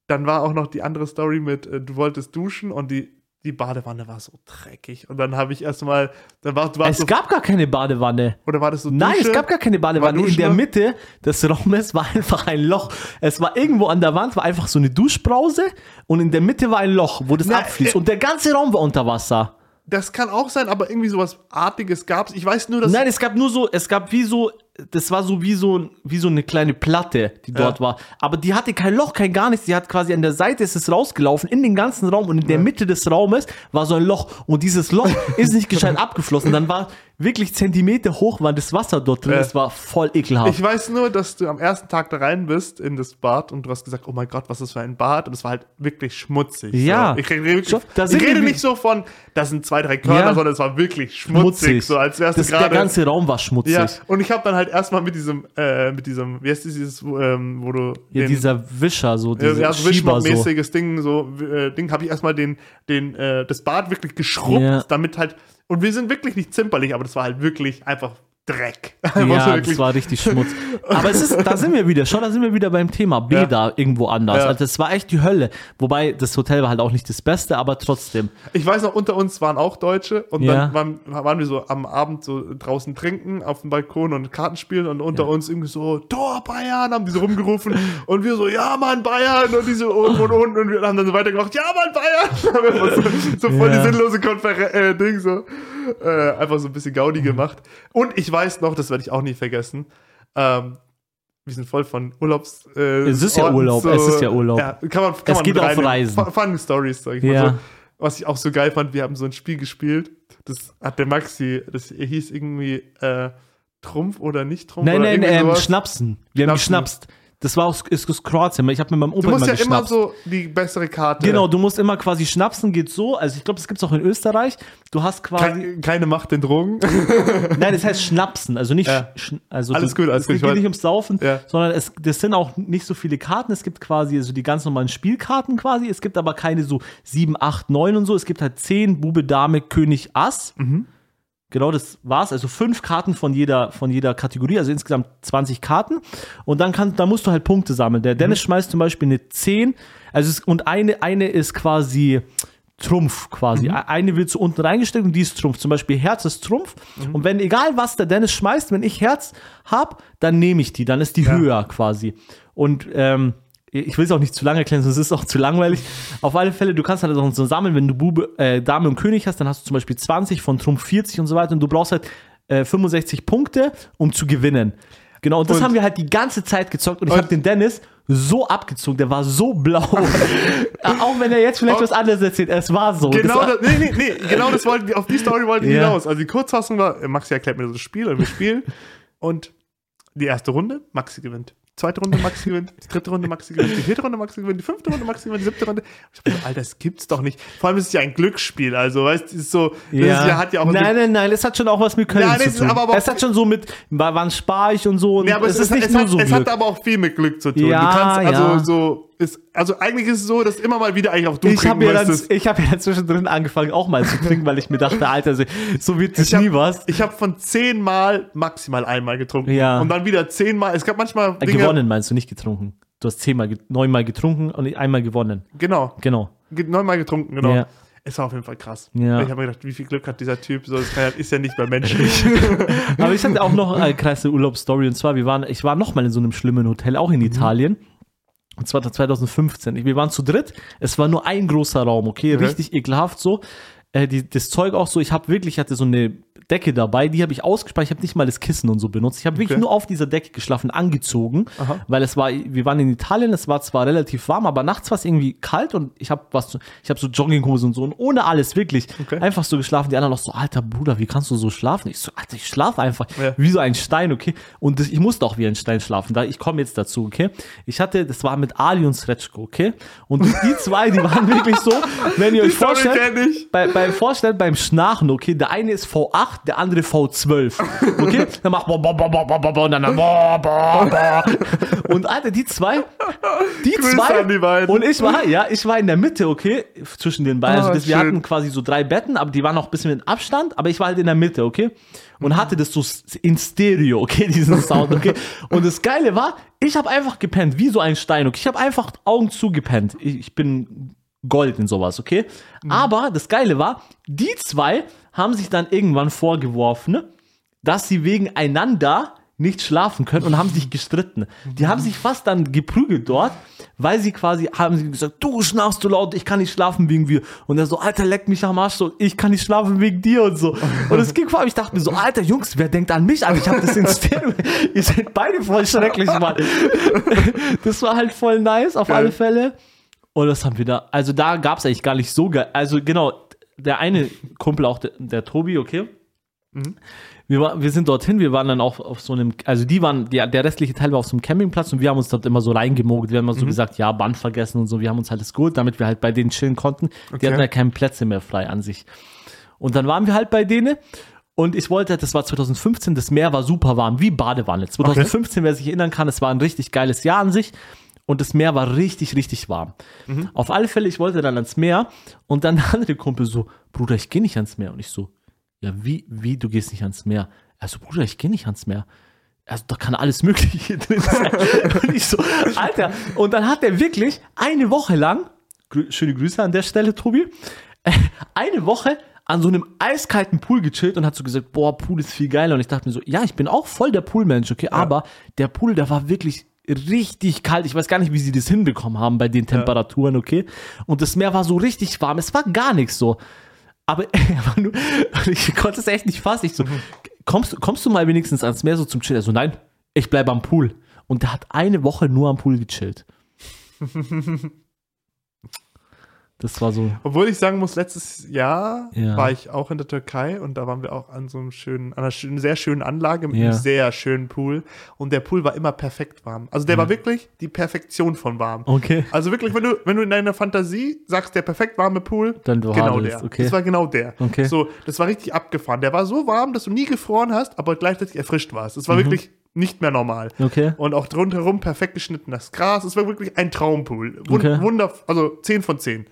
dann war auch noch die andere Story mit, äh, du wolltest duschen und die, die Badewanne war so dreckig. Und dann habe ich erstmal, dann war, warst Es so, gab gar keine Badewanne. oder war das so Nein, Dusche? es gab gar keine Badewanne. War In der? Mitte des Raumes war einfach ein Loch. Es war irgendwo an der Wand, war einfach so eine Duschbrause und in der Mitte war ein Loch, wo das Na, abfließt. äh, Und der ganze Raum war unter Wasser. Das kann auch sein, aber irgendwie sowas Artiges gab es. Ich weiß nur, dass Nein, es gab nur so, es gab wie so, das war so wie so, wie so eine kleine Platte, die dort war. Aber die hatte kein Loch, kein gar nichts. Die hat quasi an der Seite ist es rausgelaufen, in den ganzen Raum und in der Mitte des Raumes war so ein Loch. Und dieses Loch <laughs> ist nicht gescheit abgeflossen. Dann war wirklich Zentimeter hoch war das Wasser dort drin. Ja. Es war voll ekelhaft. Ich weiß nur, dass du am ersten Tag da rein bist in das Bad und du hast gesagt, oh mein Gott, was ist das für ein Bad? Und es war halt wirklich schmutzig. Ja. So. Ich rede, wirklich, da ich rede nicht so von, das sind zwei, drei Körner, Ja. sondern es war wirklich schmutzig. So als wärst das, du Der ganze Raum war schmutzig. Ja, und ich habe dann halt erstmal mit diesem, äh, mit diesem, wie heißt dieses, wo, ähm, wo du. Ja, den- dieser Wischer, so, äh, dieser ja, so so. Ding, so äh, Ding, habe ich erstmal den, den, äh, das Bad wirklich geschrubbt, damit halt, und wir sind wirklich nicht zimperlich, aber das war halt wirklich einfach Dreck. <laughs> Ja, das war richtig Schmutz. Aber es ist, da sind wir wieder, schau, da sind wir wieder beim Thema Bäder irgendwo anders. Ja. Also das war echt die Hölle. Wobei das Hotel war halt auch nicht das Beste, aber trotzdem. Ich weiß noch, unter uns waren auch Deutsche und Ja. dann waren, waren wir so am Abend so draußen trinken auf dem Balkon und Karten spielen und unter uns irgendwie so, Tor Bayern, haben die so rumgerufen und wir so, ja Mann, Bayern und die so und, und, und, und wir haben dann so weitergemacht, ja Mann, Bayern. <laughs> So, so voll Ja. die sinnlose Konferenz, äh, Ding so, äh, einfach so ein bisschen Gaudi Mhm. gemacht. Und ich weiß noch, das werde ich auch nie vergessen, Ähm, wir sind voll von Urlaubs. Äh, Es ist ja Orten Urlaub, es ist ja Urlaub. Ja, kann man, kann Es geht auf. Reisen. Fun- Stories, sag ich mal Ja. so. Was ich auch so geil fand, wir haben so ein Spiel gespielt, das hat der Maxi, das hieß irgendwie äh, Trumpf oder nicht Trumpf. Nein, oder nein, ähm. Schnapsen. Wir haben Schnapsen. geschnapst. Das war aus, ist aus Kroatien. Ich habe mit meinem Opa Du musst immer ja immer geschnapst. so die bessere Karte. Genau, du musst immer quasi schnapsen, geht so. Also ich glaube, das gibt es auch in Österreich. Du hast quasi. Keine, keine Macht den Drogen. <laughs> Nein, das heißt <laughs> schnapsen, also nicht. Ja. Schn also Alles gut, alles es gut, ich geht nicht ums Saufen, Ja. sondern es das sind auch nicht so viele Karten. Es gibt quasi also die ganz normalen Spielkarten quasi. Es gibt aber keine so 7, 8, 9 und so. Es gibt halt 10, Bube, Dame, König, Ass. Mhm. Genau, das war's. Also fünf Karten von jeder, von jeder Kategorie, also insgesamt 20 Karten. Und dann kann, da musst du halt Punkte sammeln. Der Dennis schmeißt zum Beispiel eine 10. Also es, und eine, eine ist quasi Trumpf quasi. Mhm. Eine wird so unten reingesteckt und die ist Trumpf. Zum Beispiel Herz ist Trumpf. Mhm. Und wenn, egal was der Dennis schmeißt, wenn ich Herz hab, dann nehme ich die. Dann ist die Ja. höher quasi. Und ähm, ich will es auch nicht zu lange erklären, sonst ist es auch zu langweilig. Auf alle Fälle, du kannst halt auch so sammeln, wenn du Bube, äh, Dame und König hast, dann hast du zum Beispiel 20 von Trumpf 40 und so weiter und du brauchst halt äh, 65 Punkte, um zu gewinnen. Genau, und das Und- haben wir halt die ganze Zeit gezockt und ich habe den Dennis so abgezogen, der war so blau. <laughs> auch wenn er jetzt vielleicht was anderes erzählt, es war so. Genau das, nee, nee, nee, genau das wollten wir, auf die Story wollten wir Ja. hinaus. Also die Kurzfassung war, äh, Maxi erklärt mir das Spiel und wir spielen und die erste Runde, Maxi gewinnt. Zweite Runde, Maxi gewinnt. Die dritte Runde, Maxi gewinnt. Die vierte Runde, Maxi gewinnt. Die fünfte Runde, Maxi gewinnt. Die siebte Runde. Ich hab gedacht, Alter, das gibt's doch nicht. Vor allem ist es ja ein Glücksspiel. Also, weißt du, es ist so, das ist ja, hat ja auch ein nein, nein, nein, es hat schon auch was mit Köln Nein, zu es tun. aber- aber- es hat schon so mit, wa- wann spare ich und so. Und Nee, aber es, ist nicht es, nur hat, so es Glück. hat aber auch viel mit Glück zu tun. Ja, du kannst also ja. so, ist, also eigentlich ist es so, dass immer mal wieder eigentlich auch du ich habe trinken ja, dann- ich hab ja dann zwischendrin angefangen, auch mal zu trinken, weil ich mir dachte, Alter, so- wird es Ich hab- nie was. Ich habe von zehnmal maximal einmal getrunken. Ja. Und dann wieder zehnmal. Es gab manchmal Äh, Dinge. gewonnen meinst du, nicht getrunken. Du hast zehnmal, neunmal getrunken und einmal gewonnen. Genau. Genau. Ge- Neunmal getrunken, genau. Ja. Es war auf jeden Fall krass. Ja. Ich habe mir gedacht, wie viel Glück hat dieser Typ? So, das kann, ist ja nicht mehr menschlich. <laughs> Aber ich hatte auch noch eine krasse Urlaubsstory und zwar, wir waren, ich war noch mal in so einem schlimmen Hotel, auch in Mhm. Und zwar 2015. Wir waren zu dritt. Es war nur ein großer Raum, okay? Okay. Richtig ekelhaft so. Äh, die, das Zeug auch so. Ich habe wirklich, ich hatte so eine Decke dabei, die habe ich ausgespart. Ich habe nicht mal das Kissen und so benutzt. Ich habe wirklich Okay. nur auf dieser Decke geschlafen, angezogen, Aha. weil es war, wir waren in Italien, es war zwar relativ warm, aber nachts war es irgendwie kalt und ich habe was, ich habe so Jogginghose und so und ohne alles wirklich Okay. einfach so geschlafen. Die anderen auch so, alter Bruder, wie kannst du so schlafen? Ich so, Alter, ich schlafe einfach Ja. wie so ein Stein, okay? Und das, ich musste auch wie ein Stein schlafen. Da ich komme jetzt dazu, okay? Ich hatte, das war mit Ali und Sretschko, okay? Und die zwei, die waren wirklich so, wenn ihr euch vorstellt, ich. bei, beim Vorstellen beim Schnarchen, okay, der eine ist V8, der andere V12, okay? Dann macht und dann. Und Alter, die zwei, die Grüße zwei die und ich war, ja, ich war in der Mitte, okay, zwischen den beiden. Ah, also das, wir hatten quasi so drei Betten, aber die waren noch ein bisschen mit Abstand, aber ich war halt in der Mitte, okay? Und hatte das so in Stereo, okay, <laughs> diesen Sound, okay? Und das Geile war, ich habe einfach gepennt, wie so ein Stein, okay? Ich habe einfach Augen zugepennt. Ich, ich bin Gold in sowas, okay? Aber das Geile war, die zwei haben sich dann irgendwann vorgeworfen, dass sie wegen einander nicht schlafen können und haben sich gestritten. Die haben sich fast dann geprügelt dort, weil sie quasi haben sie gesagt, du schnarchst so laut, ich kann nicht schlafen wegen wir. Und er so, Alter, leck mich am Arsch, so, ich kann nicht schlafen wegen dir und so. Und es ging vor allem, ich dachte mir so, Alter, Jungs, wer denkt an mich? Alter, ich habe das in Stereo. <laughs> Ihr seid beide voll schrecklich, Mann. <laughs> Das war halt voll nice, auf Geil. alle Fälle. Und das haben wir da, also da gab es eigentlich gar nicht so geil. Also genau, der eine Kumpel, auch der, der Tobi, okay. Wir, war, wir sind dorthin, wir waren dann auch auf so einem, also die waren, die, der restliche Teil war auf so einem Campingplatz und wir haben uns dort immer so reingemogelt. Wir haben immer so gesagt, ja, Band vergessen und so. Wir haben uns halt das geholt, damit wir halt bei denen chillen konnten. Die Okay. hatten ja keine Plätze mehr frei an sich. Und dann waren wir halt bei denen und ich wollte, das war 2015, das Meer war super warm, wie Badewanne. 2015, wer sich erinnern kann, es war ein richtig geiles Jahr an sich und das Meer war richtig, richtig warm. Auf alle Fälle, ich wollte dann ans Meer und dann <laughs> der andere Kumpel so, Bruder, ich gehe nicht ans Meer. Und ich so, ja, wie, wie, du gehst nicht ans Meer? Also, Bruder, ich gehe nicht ans Meer. Also, da kann alles Mögliche hier drin sein. <laughs> und ich so, Alter. Und dann hat er wirklich eine Woche lang, grü schöne Grüße an der Stelle, Tobi, <laughs> eine Woche an so einem eiskalten Pool gechillt und hat so gesagt, boah, Pool ist viel geiler. Und ich dachte mir so, ja, ich bin auch voll der Poolmensch, okay, aber der Pool, der war wirklich richtig kalt. Ich weiß gar nicht, wie sie das hinbekommen haben bei den Temperaturen, okay. Und das Meer war so richtig warm. Es war gar nichts so. Aber <laughs> er nur, ich konnte es echt nicht fassen. Ich so, kommst, kommst du mal wenigstens ans Meer so zum Chillen? Also nein, ich bleibe am Pool. Und der hat eine Woche nur am Pool gechillt. <laughs> Das war so. Obwohl ich sagen muss, letztes Jahr Ja. war ich auch in der Türkei und da waren wir auch an so einem schönen, an einer schönen, sehr schönen Anlage mit Ja. einem sehr schönen Pool. Und der Pool war immer perfekt warm. Also der war wirklich die Perfektion von warm. Okay. Also wirklich, wenn du, wenn du in deiner Fantasie sagst, der perfekt warme Pool, Dann war genau der. okay. Das war genau der. Okay. So, das war richtig abgefahren. Der war so warm, dass du nie gefroren hast, aber gleichzeitig erfrischt warst. Das war wirklich nicht mehr normal. Okay. Und auch rundherum perfekt geschnittenes Gras. Es war wirklich ein Traumpool. Wund Okay. Wunder, also 10 von 10.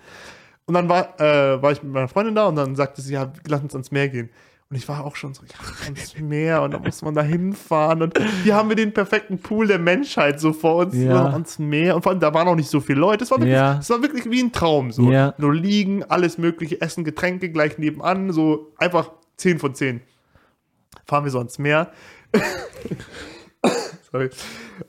Und dann war, äh, war ich mit meiner Freundin da und dann sagte sie, ja, lass uns ans Meer gehen. Und ich war auch schon so, ja, ans Meer und dann muss man da hinfahren. Und hier haben wir den perfekten Pool der Menschheit so vor uns, Ja. ans Meer. Und vor allem, da waren auch nicht so viele Leute. Es war wirklich, Ja. es war wirklich wie ein Traum. So. Ja. Nur liegen, alles mögliche, Essen, Getränke gleich nebenan. So einfach 10 von 10. Fahren wir so ans Meer. <laughs> Sorry.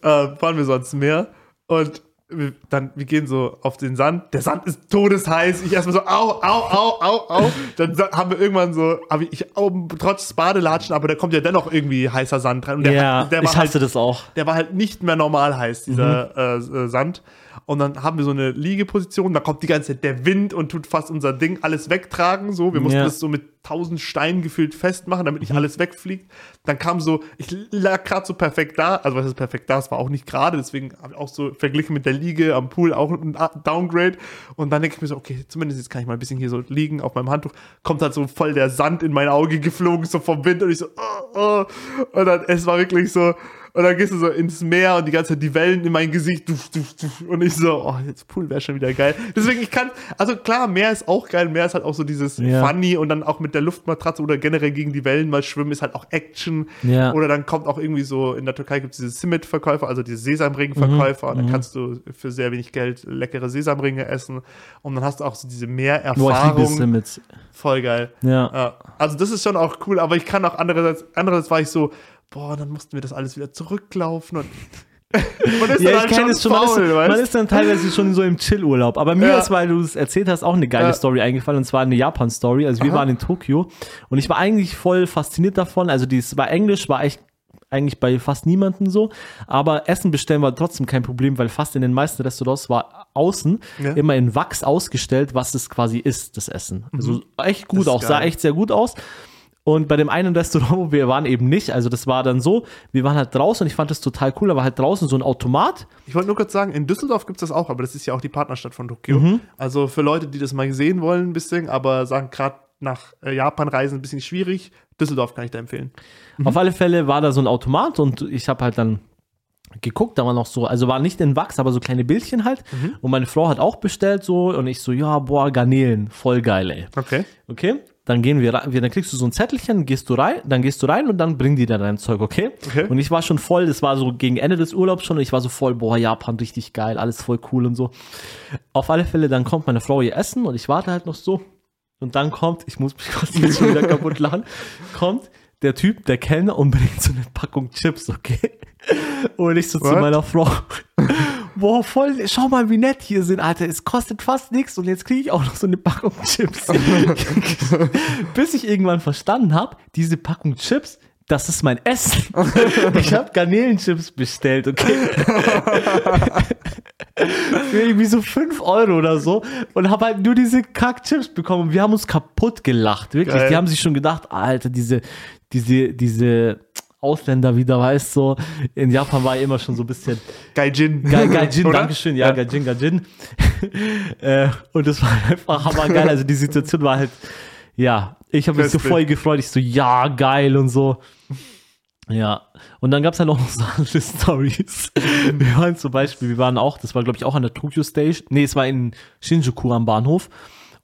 Äh, fahren wir so ans Meer und wir, dann, wir gehen so auf den Sand. Der Sand ist todesheiß. Ich erstmal so, au, au, au, au, au. Dann haben wir irgendwann so, habe ich, ich oh, trotz Badelatschen, aber da kommt ja dennoch irgendwie heißer Sand rein. Und der, ja, der, ich war hasse halt, das auch. der war halt nicht mehr normal heiß, dieser Mhm. äh, äh, Sand. Und dann haben wir so eine Liegeposition, da kommt die ganze Zeit der Wind und tut fast unser Ding alles wegtragen. So, wir mussten Ja. Mhm. das so mit tausend Steinen gefühlt festmachen, damit nicht alles wegfliegt. Dann kam so, ich lag gerade so perfekt da, also was ist perfekt da, es war auch nicht gerade, deswegen habe ich auch so verglichen mit der Liege am Pool auch ein Downgrade. Und dann denke ich mir so, okay, zumindest jetzt kann ich mal ein bisschen hier so liegen auf meinem Handtuch. Kommt halt so voll der Sand in mein Auge geflogen, so vom Wind und ich so, oh, oh. Und dann, es war wirklich so, und dann gehst du so ins Meer und die ganze Zeit die Wellen in mein Gesicht. Duf, duf, duf. Und ich so, oh, jetzt Pool wäre schon wieder geil. Deswegen, ich kann, also klar, Meer ist auch geil. Meer ist halt auch so dieses Ja. Funny und dann auch mit der Luftmatratze oder generell gegen die Wellen mal schwimmen ist halt auch Action. Ja. Oder dann kommt auch irgendwie so, in der Türkei gibt es diese Simit-Verkäufer, also diese Sesamring-Verkäufer. Mhm. Und dann kannst du für sehr wenig Geld leckere Sesamringe essen. Und dann hast du auch so diese Boah, Meererfahrung. Simmons. Voll geil. Ja, also das ist schon auch cool, aber ich kann auch andererseits, andererseits war ich so, boah, dann mussten wir das alles wieder zurücklaufen und <laughs> man ist Ja, dann halt schon es schon. Man ist, man weißt? ist dann teilweise schon so im Chillurlaub. Aber mir Ja. ist, weil du es erzählt hast, auch eine geile Ja. Story eingefallen. Und zwar eine Japan-Story. Also wir Aha. waren in Tokio und ich war eigentlich voll fasziniert davon. Also dieses war Englisch, war echt eigentlich bei fast niemandem so. Aber Essen bestellen war trotzdem kein Problem, weil fast in den meisten Restaurants war außen Ja. immer in Wachs ausgestellt, was es quasi ist, das Essen. Also echt gut Mhm. Das ist auch, sah echt sehr gut aus. Und bei dem einen Restaurant, wo wir waren, eben nicht. Also das war dann so, wir waren halt draußen und ich fand das total cool, da war halt draußen so ein Automat. Ich wollte nur kurz sagen, in Düsseldorf gibt es das auch, aber das ist ja auch die Partnerstadt von Tokio. Mhm. Also für Leute, die das mal sehen wollen, ein bisschen, aber sagen gerade nach äh, Japan reisen ein bisschen schwierig, Düsseldorf kann ich da empfehlen. Auf alle Fälle war da so ein Automat und ich habe halt dann geguckt, da war noch so, also war nicht in Wachs, aber so kleine Bildchen halt. Und meine Frau hat auch bestellt so und ich so, ja, boah, Garnelen, voll geil, ey. Okay. Okay, dann gehen wir rein, dann kriegst du so ein Zettelchen, gehst du rein, dann gehst du rein und dann bringen die dir dein Zeug, okay? Okay. Und ich war schon voll, das war so gegen Ende des Urlaubs schon und ich war so voll, boah, Japan richtig geil, alles voll cool und so. Auf alle Fälle, dann kommt meine Frau ihr Essen und ich warte halt noch so. Und dann kommt, ich muss mich <laughs> kurz jetzt schon wieder kaputt lachen, kommt der Typ, der Kellner und bringt so eine Packung Chips, okay? Und ich so zu What? meiner Frau, boah, voll, schau mal, wie nett hier sind, Alter, es kostet fast nichts und jetzt kriege ich auch noch so eine Packung Chips. <laughs> Bis ich irgendwann verstanden habe, diese Packung Chips, das ist mein Essen. Ich habe Garnelenchips bestellt, okay? <laughs> Für irgendwie so 5 Euro oder so und habe halt nur diese Kack-Chips bekommen. Wir haben uns kaputt gelacht, wirklich. Geil. Die haben sich schon gedacht, Alter, diese, diese, diese Ausländer wieder, weißt du, in Japan war ja immer schon so ein bisschen Gaijin. Geil, Gaijin, Oder? Dankeschön, ja, Gaijin, Gaijin. <laughs> äh, und das war einfach hammergeil. Also die Situation war halt, ja, ich habe mich so voll gefreut. Ich so, ja, geil und so. Ja, und dann gab es halt auch noch so andere <laughs> Stories. Wir waren zum Beispiel, wir waren auch, das war glaube ich auch an der Tokyo Station, nee, es war in Shinjuku am Bahnhof.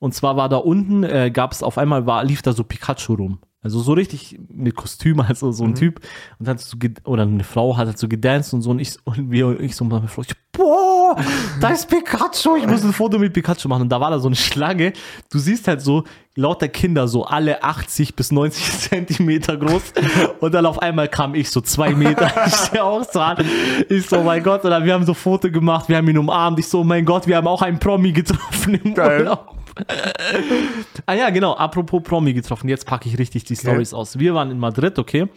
Und zwar war da unten, äh, gab es auf einmal, war, lief da so Pikachu rum. Also so richtig mit Kostüm, <laughs> also so ein Typ. Und hat so, oder eine Frau hat halt so gedanced und so. Und ich, und wir, und ich so mit meiner Frau, ich, boah, da ist Pikachu. Ich muss ein Foto mit Pikachu machen. Und da war da so eine Schlange. Du siehst halt so lauter Kinder, so alle 80 bis 90 <laughs> Zentimeter groß. Und dann auf einmal kam ich so zwei Meter. <laughs> Ich stehe auch so an. Ich so, oh mein Gott. Und dann wir haben so Foto gemacht. Wir haben ihn umarmt. Ich so, oh mein Gott, wir haben auch einen Promi getroffen im Geil. Urlaub. Ah ja, genau. Apropos Promi getroffen. Jetzt packe ich richtig die Stories aus. Wir waren in Madrid, okay.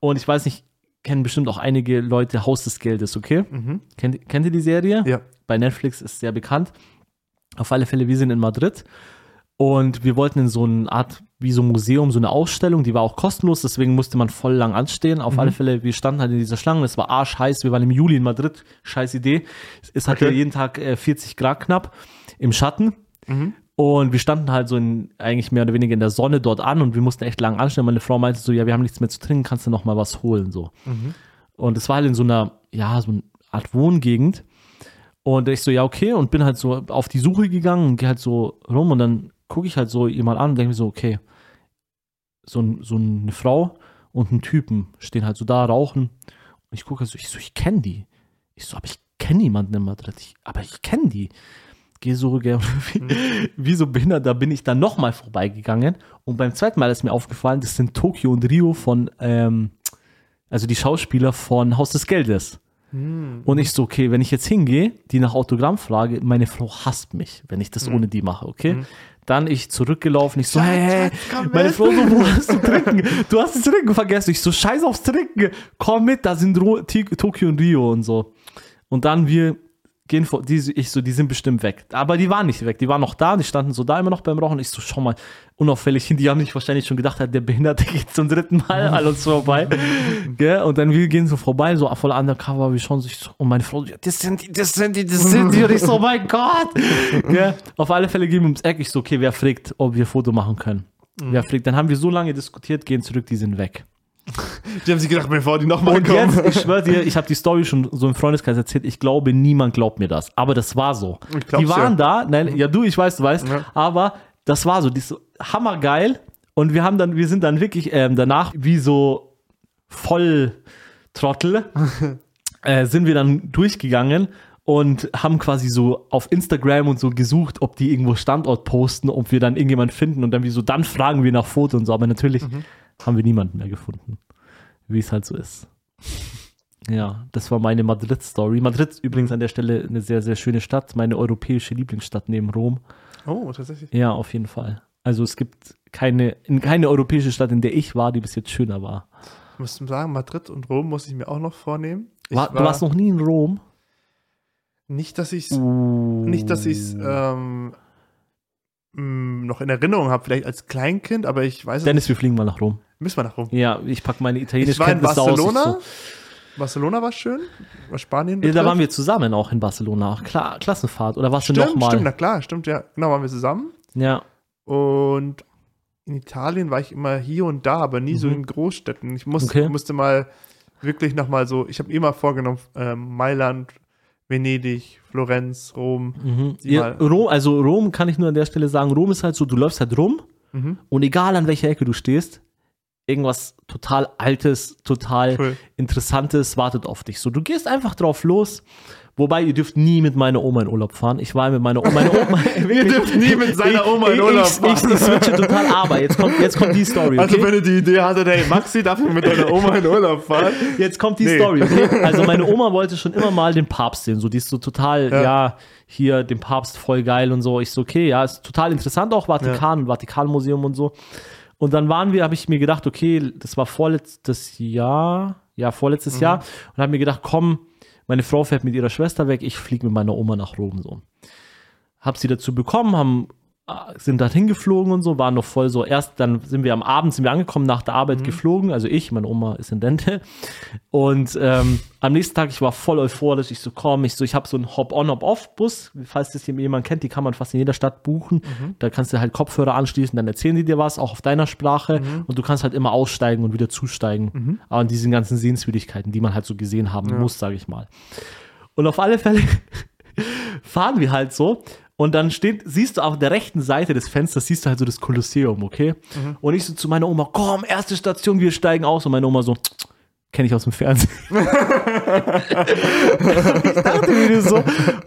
Und ich weiß nicht, kennen bestimmt auch einige Leute Haus des Geldes, okay? Kennt, kennt ihr die Serie? Ja. Bei Netflix ist sehr bekannt. Auf alle Fälle, wir sind in Madrid und wir wollten in so eine Art, wie so ein Museum, so eine Ausstellung, die war auch kostenlos, deswegen musste man voll lang anstehen. Auf alle Fälle, wir standen halt in dieser Schlange, es war arschheiß, wir waren im Juli in Madrid, scheiß Idee. Es hatte Okay. jeden Tag äh, 40 Grad knapp im Schatten. Und wir standen halt so in, eigentlich mehr oder weniger in der Sonne dort an und wir mussten echt lang anstehen. Meine Frau meinte so, ja, wir haben nichts mehr zu trinken, kannst du noch mal was holen, so. Und es war halt in so einer, ja, so eine Art Wohngegend. Und ich so, ja, okay, und bin halt so auf die Suche gegangen und gehe halt so rum und dann gucke ich halt so jemand an und denke mir so, okay, so, ein, so eine Frau und ein Typen stehen halt so da, rauchen. Und ich gucke halt so, ich so, ich kenne die. Ich so, aber ich kenne niemanden in Madrid. Ich, aber ich kenne die. Gehe so, wie, wie so behindert, da bin ich dann nochmal vorbeigegangen. Und beim zweiten Mal ist mir aufgefallen, das sind Tokio und Rio von, ähm, also die Schauspieler von Haus des Geldes. Und ich so, okay, wenn ich jetzt hingehe, die nach Autogramm frage, meine Frau hasst mich, wenn ich das ohne die mache, okay? Dann ich zurückgelaufen, ich so, hey, meine mit. Frau so, wo hast du trinken? Du hast das Trinken vergessen. Ich so, scheiß aufs Trinken, komm mit, da sind Ro Ti- Tokio und Rio und so. Und dann wir gehen vor, die, ich so, die sind bestimmt weg. Aber die waren nicht weg, die waren noch da, die standen so da immer noch beim Rauchen. Ich so, schau mal, unauffällig hin, <laughs> die haben nicht wahrscheinlich schon gedacht, der Behinderte <laughs> geht zum dritten Mal an uns vorbei. <laughs> Gell? Und dann wir gehen so vorbei, so voll undercover, wir schauen sich so, und meine Frau das sind die, das sind die, das sind die. Und ich so, oh mein Gott. Gell? Auf alle Fälle gehen wir ums Eck. Ich so, okay, wer fragt, ob wir Foto machen können? Wer fragt? Dann haben wir so lange diskutiert, gehen zurück, die sind weg. Die haben sich gedacht, bevor die nochmal Und kommen. jetzt, ich schwöre dir, ich habe die Story schon so im Freundeskreis erzählt. Ich glaube, niemand glaubt mir das. Aber das war so. Die waren ja. da, nein, ja du, ich weiß, du weißt, Ja. aber das war so, die ist so hammergeil. Und wir haben dann, wir sind dann wirklich ähm, danach wie so Volltrottel, <laughs> äh, sind wir dann durchgegangen und haben quasi so auf Instagram und so gesucht, ob die irgendwo Standort posten, ob wir dann irgendjemand finden und dann wie so, dann fragen wir nach Foto und so. Aber natürlich haben wir niemanden mehr gefunden. Wie es halt so ist. <laughs> Ja, das war meine Madrid-Story. Madrid ist übrigens an der Stelle eine sehr, sehr schöne Stadt, meine europäische Lieblingsstadt neben Rom. Oh, tatsächlich. Ja, auf jeden Fall. Also es gibt keine, in keine europäische Stadt, in der ich war, die bis jetzt schöner war. Ich muss sagen, Madrid und Rom muss ich mir auch noch vornehmen. Ich War, du warst noch nie in Rom? Nicht, dass ich nicht, dass ich es ähm, mh, noch in Erinnerung habe, vielleicht als Kleinkind, aber ich weiß es Dennis, wir fliegen mal nach Rom. Müssen wir nach Rom. Ja, ich packe meine italienische Ich war in Kenntnisse aus. Ich Barcelona. so, Barcelona war schön. War Spanien. Ja, da betrifft. waren wir zusammen auch in Barcelona. Klar, Klassenfahrt. Oder warst du Stimmt, nochmal? stimmt, na klar, stimmt, ja. Genau, waren wir zusammen. Ja. Und in Italien war ich immer hier und da, aber nie so Mhm. in Großstädten. Ich muss, Okay. musste mal wirklich nochmal so, ich habe immer vorgenommen, ähm, Mailand, Venedig, Florenz, Rom. Mhm. Ja, Rom, also Rom kann ich nur an der Stelle sagen, Rom ist halt so, du läufst halt rum Mhm. und egal an welcher Ecke du stehst, irgendwas total Altes, total Cool. Interessantes wartet auf dich. So, du gehst einfach drauf los. Wobei, ihr dürft nie mit meiner Oma in Urlaub fahren. Ich war mit meiner Oma. Meine Oma <laughs> Ihr dürft nie mit seiner Oma in Urlaub ich, ich, ich switche total, aber jetzt kommt, jetzt kommt die Story. Okay? Also wenn ihr die Idee hattet, hey Maxi, darf ich mit deiner Oma in Urlaub fahren? Jetzt kommt die Nee. Story, okay? Also meine Oma wollte schon immer mal den Papst sehen. So, die ist so total, ja, Ja. hier, den Papst voll geil und so. Ich so, okay, ja, ist total interessant auch, Vatikan und Vatikanmuseum und so. Und dann waren wir, habe ich mir gedacht, okay, das war vorletztes Jahr, ja, vorletztes Mhm. Jahr, und habe mir gedacht, komm, meine Frau fährt mit ihrer Schwester weg, ich fliege mit meiner Oma nach Rom so. Hab sie dazu bekommen, haben sind da hingeflogen und so, waren noch voll so. Erst dann sind wir am Abend, sind wir angekommen, nach der Arbeit geflogen. Also ich, meine Oma ist in Dente. Und ähm, am nächsten Tag, ich war voll euphorisch. Ich so, komm, ich so, ich habe so einen Hop-on, Hop-off-Bus. Falls das jemand kennt, die kann man fast in jeder Stadt buchen. Da kannst du halt Kopfhörer anschließen, dann erzählen die dir was, auch auf deiner Sprache. Und du kannst halt immer aussteigen und wieder zusteigen. Aber an diesen ganzen Sehenswürdigkeiten, die man halt so gesehen haben muss, sage ich mal. Und auf alle Fälle fahren wir halt so. Und dann steht, siehst du auf der rechten Seite des Fensters, siehst du halt so das Kolosseum, okay? Und ich so zu meiner Oma, komm, erste Station, wir steigen aus. Und meine Oma so, kenne ich aus dem Fernsehen. <laughs> ich dachte mir so,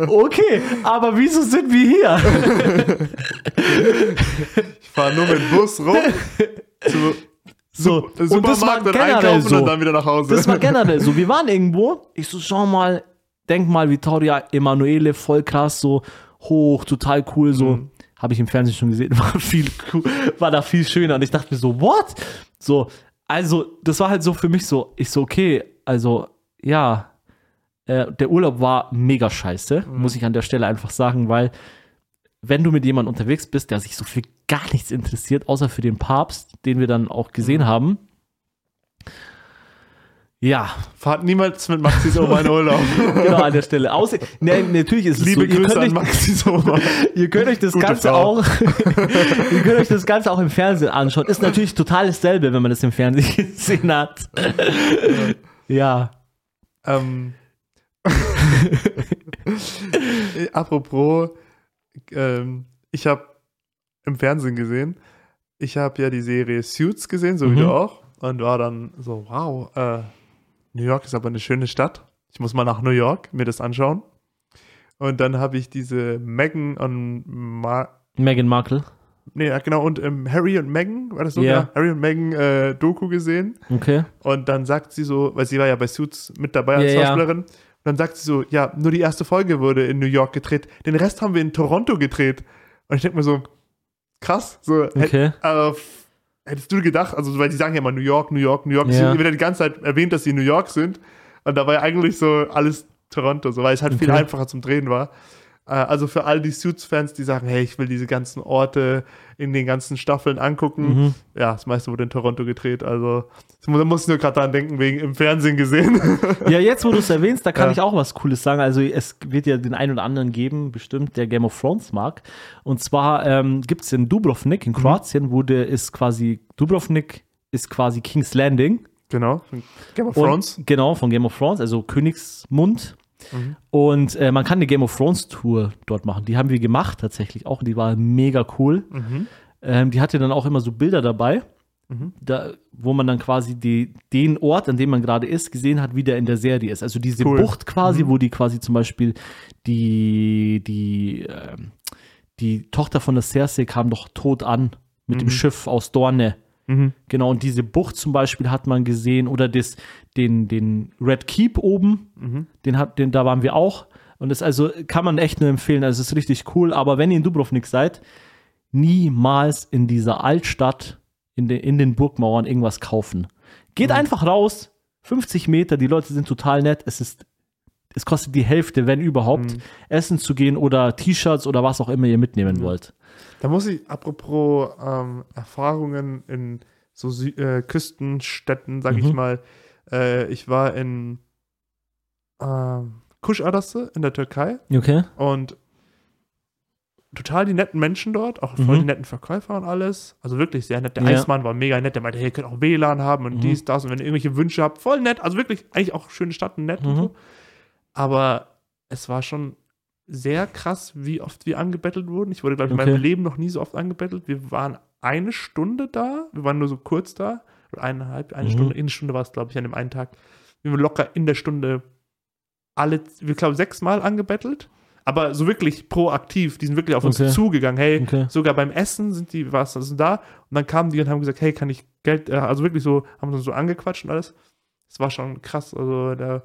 okay, aber wieso sind wir hier? Ich fahre nur mit Bus rum zu So, Sup- Supermarkt und dann wieder nach Hause. Das war generell so. Wir waren irgendwo. Ich so, schau mal, denk mal, Vittoria Emanuele, voll krass, so hoch, total cool, so. Mhm. Habe ich im Fernsehen schon gesehen, <laughs> war viel cool, war da viel schöner. Und ich dachte mir so, what? So, also, das war halt so für mich so, ich so, okay, also ja, äh, der Urlaub war mega scheiße, Mhm. muss ich an der Stelle einfach sagen, weil wenn du mit jemandem unterwegs bist, der sich so für gar nichts interessiert, außer für den Papst, den wir dann auch gesehen Mhm. haben, ja, Fahrt niemals mit Maxi Sommer in Urlaub. <laughs> genau an der Stelle. Außer, ne, natürlich ist es Liebe so, ihr Grüße an euch, Maxi Sommer. <laughs> ihr könnt euch das Gute Ganze Frau. auch, <laughs> ihr könnt euch das Ganze auch im Fernsehen anschauen. Ist natürlich total dasselbe, wenn man das im Fernsehen gesehen hat. ja. Ähm, äh, apropos, ähm, ich habe im Fernsehen gesehen, ich habe ja die Serie Suits gesehen, so wie Mhm. du auch, und war dann so, wow, äh, New York ist aber eine schöne Stadt. Ich muss mal nach New York mir das anschauen. Und dann habe ich diese Meghan und Ma Meghan Markle. nee, ja, genau, und ähm, Harry und Meghan, war das so? Ja. Ja, Harry und Meghan äh, Doku gesehen. Okay. Und dann sagt sie so, weil sie war ja bei Suits mit dabei als. Schauspielerin. Und dann sagt sie so, ja, nur die erste Folge wurde in New York gedreht. Den Rest haben wir in Toronto gedreht. Und ich denke mir so, krass. So, Okay. äh, f- hättest du gedacht, also weil die sagen ja immer New York, New York, New York. Ja. Sie wird ja die ganze Zeit erwähnt, dass sie in New York sind. Und da war ja eigentlich so alles Toronto, so, weil es halt viel Okay. einfacher zum Drehen war. Äh, Also für all die Suits-Fans, die sagen, hey, ich will diese ganzen Orte in den ganzen Staffeln angucken. Mhm. Ja, das meiste wurde in Toronto gedreht. Also da muss ich nur gerade dran denken, wegen im Fernsehen gesehen. <laughs> Ja, jetzt, wo du es erwähnst, da kann Ja. ich auch was Cooles sagen. Also, es wird ja den einen oder anderen geben, bestimmt, der Game of Thrones mag. Und zwar ähm, gibt es in Dubrovnik, in Kroatien, wo der ist quasi, Dubrovnik ist quasi King's Landing. genau. Game of Und- Thrones. Genau, von Game of Thrones, also Königsmund. Mhm. Und äh, man kann eine Game of Thrones Tour dort machen. Die haben wir gemacht tatsächlich auch die war mega cool. Mhm. Ähm, die hatte dann auch immer so Bilder dabei, Mhm. da, wo man dann quasi die, den Ort, an dem man gerade ist, gesehen hat, wie der in der Serie ist. Also diese Cool. Bucht quasi, wo die quasi zum Beispiel die, die, ähm, die Tochter von der Cersei kam doch tot an mit dem Schiff aus Dorne. Mhm. Genau, und diese Bucht zum Beispiel hat man gesehen oder das, den, den Red Keep oben, Mhm. den hat, den, da waren wir auch. Und das also kann man echt nur empfehlen. Also es ist richtig cool. Aber wenn ihr in Dubrovnik seid, niemals in dieser Altstadt, in, den in den Burgmauern irgendwas kaufen. Geht Mhm. einfach raus, 50 Meter, die Leute sind total nett. Es ist, es kostet die Hälfte, wenn überhaupt, Mhm. essen zu gehen oder T-Shirts oder was auch immer ihr mitnehmen wollt. Da muss ich, apropos ähm, Erfahrungen in so Sü äh, Küstenstädten, sag ich Mhm. mal, äh, ich war in ähm, Kuşadası in der Türkei Okay. und total die netten Menschen dort, auch voll Mhm. die netten Verkäufer und alles. Also wirklich sehr nett. Der Ja. Eismann war mega nett, der meinte, hey, ihr könnt auch WLAN haben und Mhm. dies, das und wenn ihr irgendwelche Wünsche habt, voll nett. Also wirklich, eigentlich auch schöne Stadt und nett und Mhm. so. Aber es war schon sehr krass, wie oft wir angebettelt wurden. Ich wurde, glaube ich, in Okay. meinem Leben noch nie so oft angebettelt. Wir waren eine Stunde da, wir waren nur so kurz da, oder eineinhalb, eine Mhm. Stunde, eine Stunde war es, glaube ich, an dem einen Tag. Wir waren locker in der Stunde alle, wir glaube sechsmal angebettelt, aber so wirklich proaktiv. Die sind wirklich auf Okay. uns zugegangen. Hey, Okay. sogar beim Essen sind die, was, sind da. Und dann kamen die und haben gesagt, hey, kann ich Geld, äh, also wirklich so, haben uns so angequatscht und alles. Das war schon krass. Also da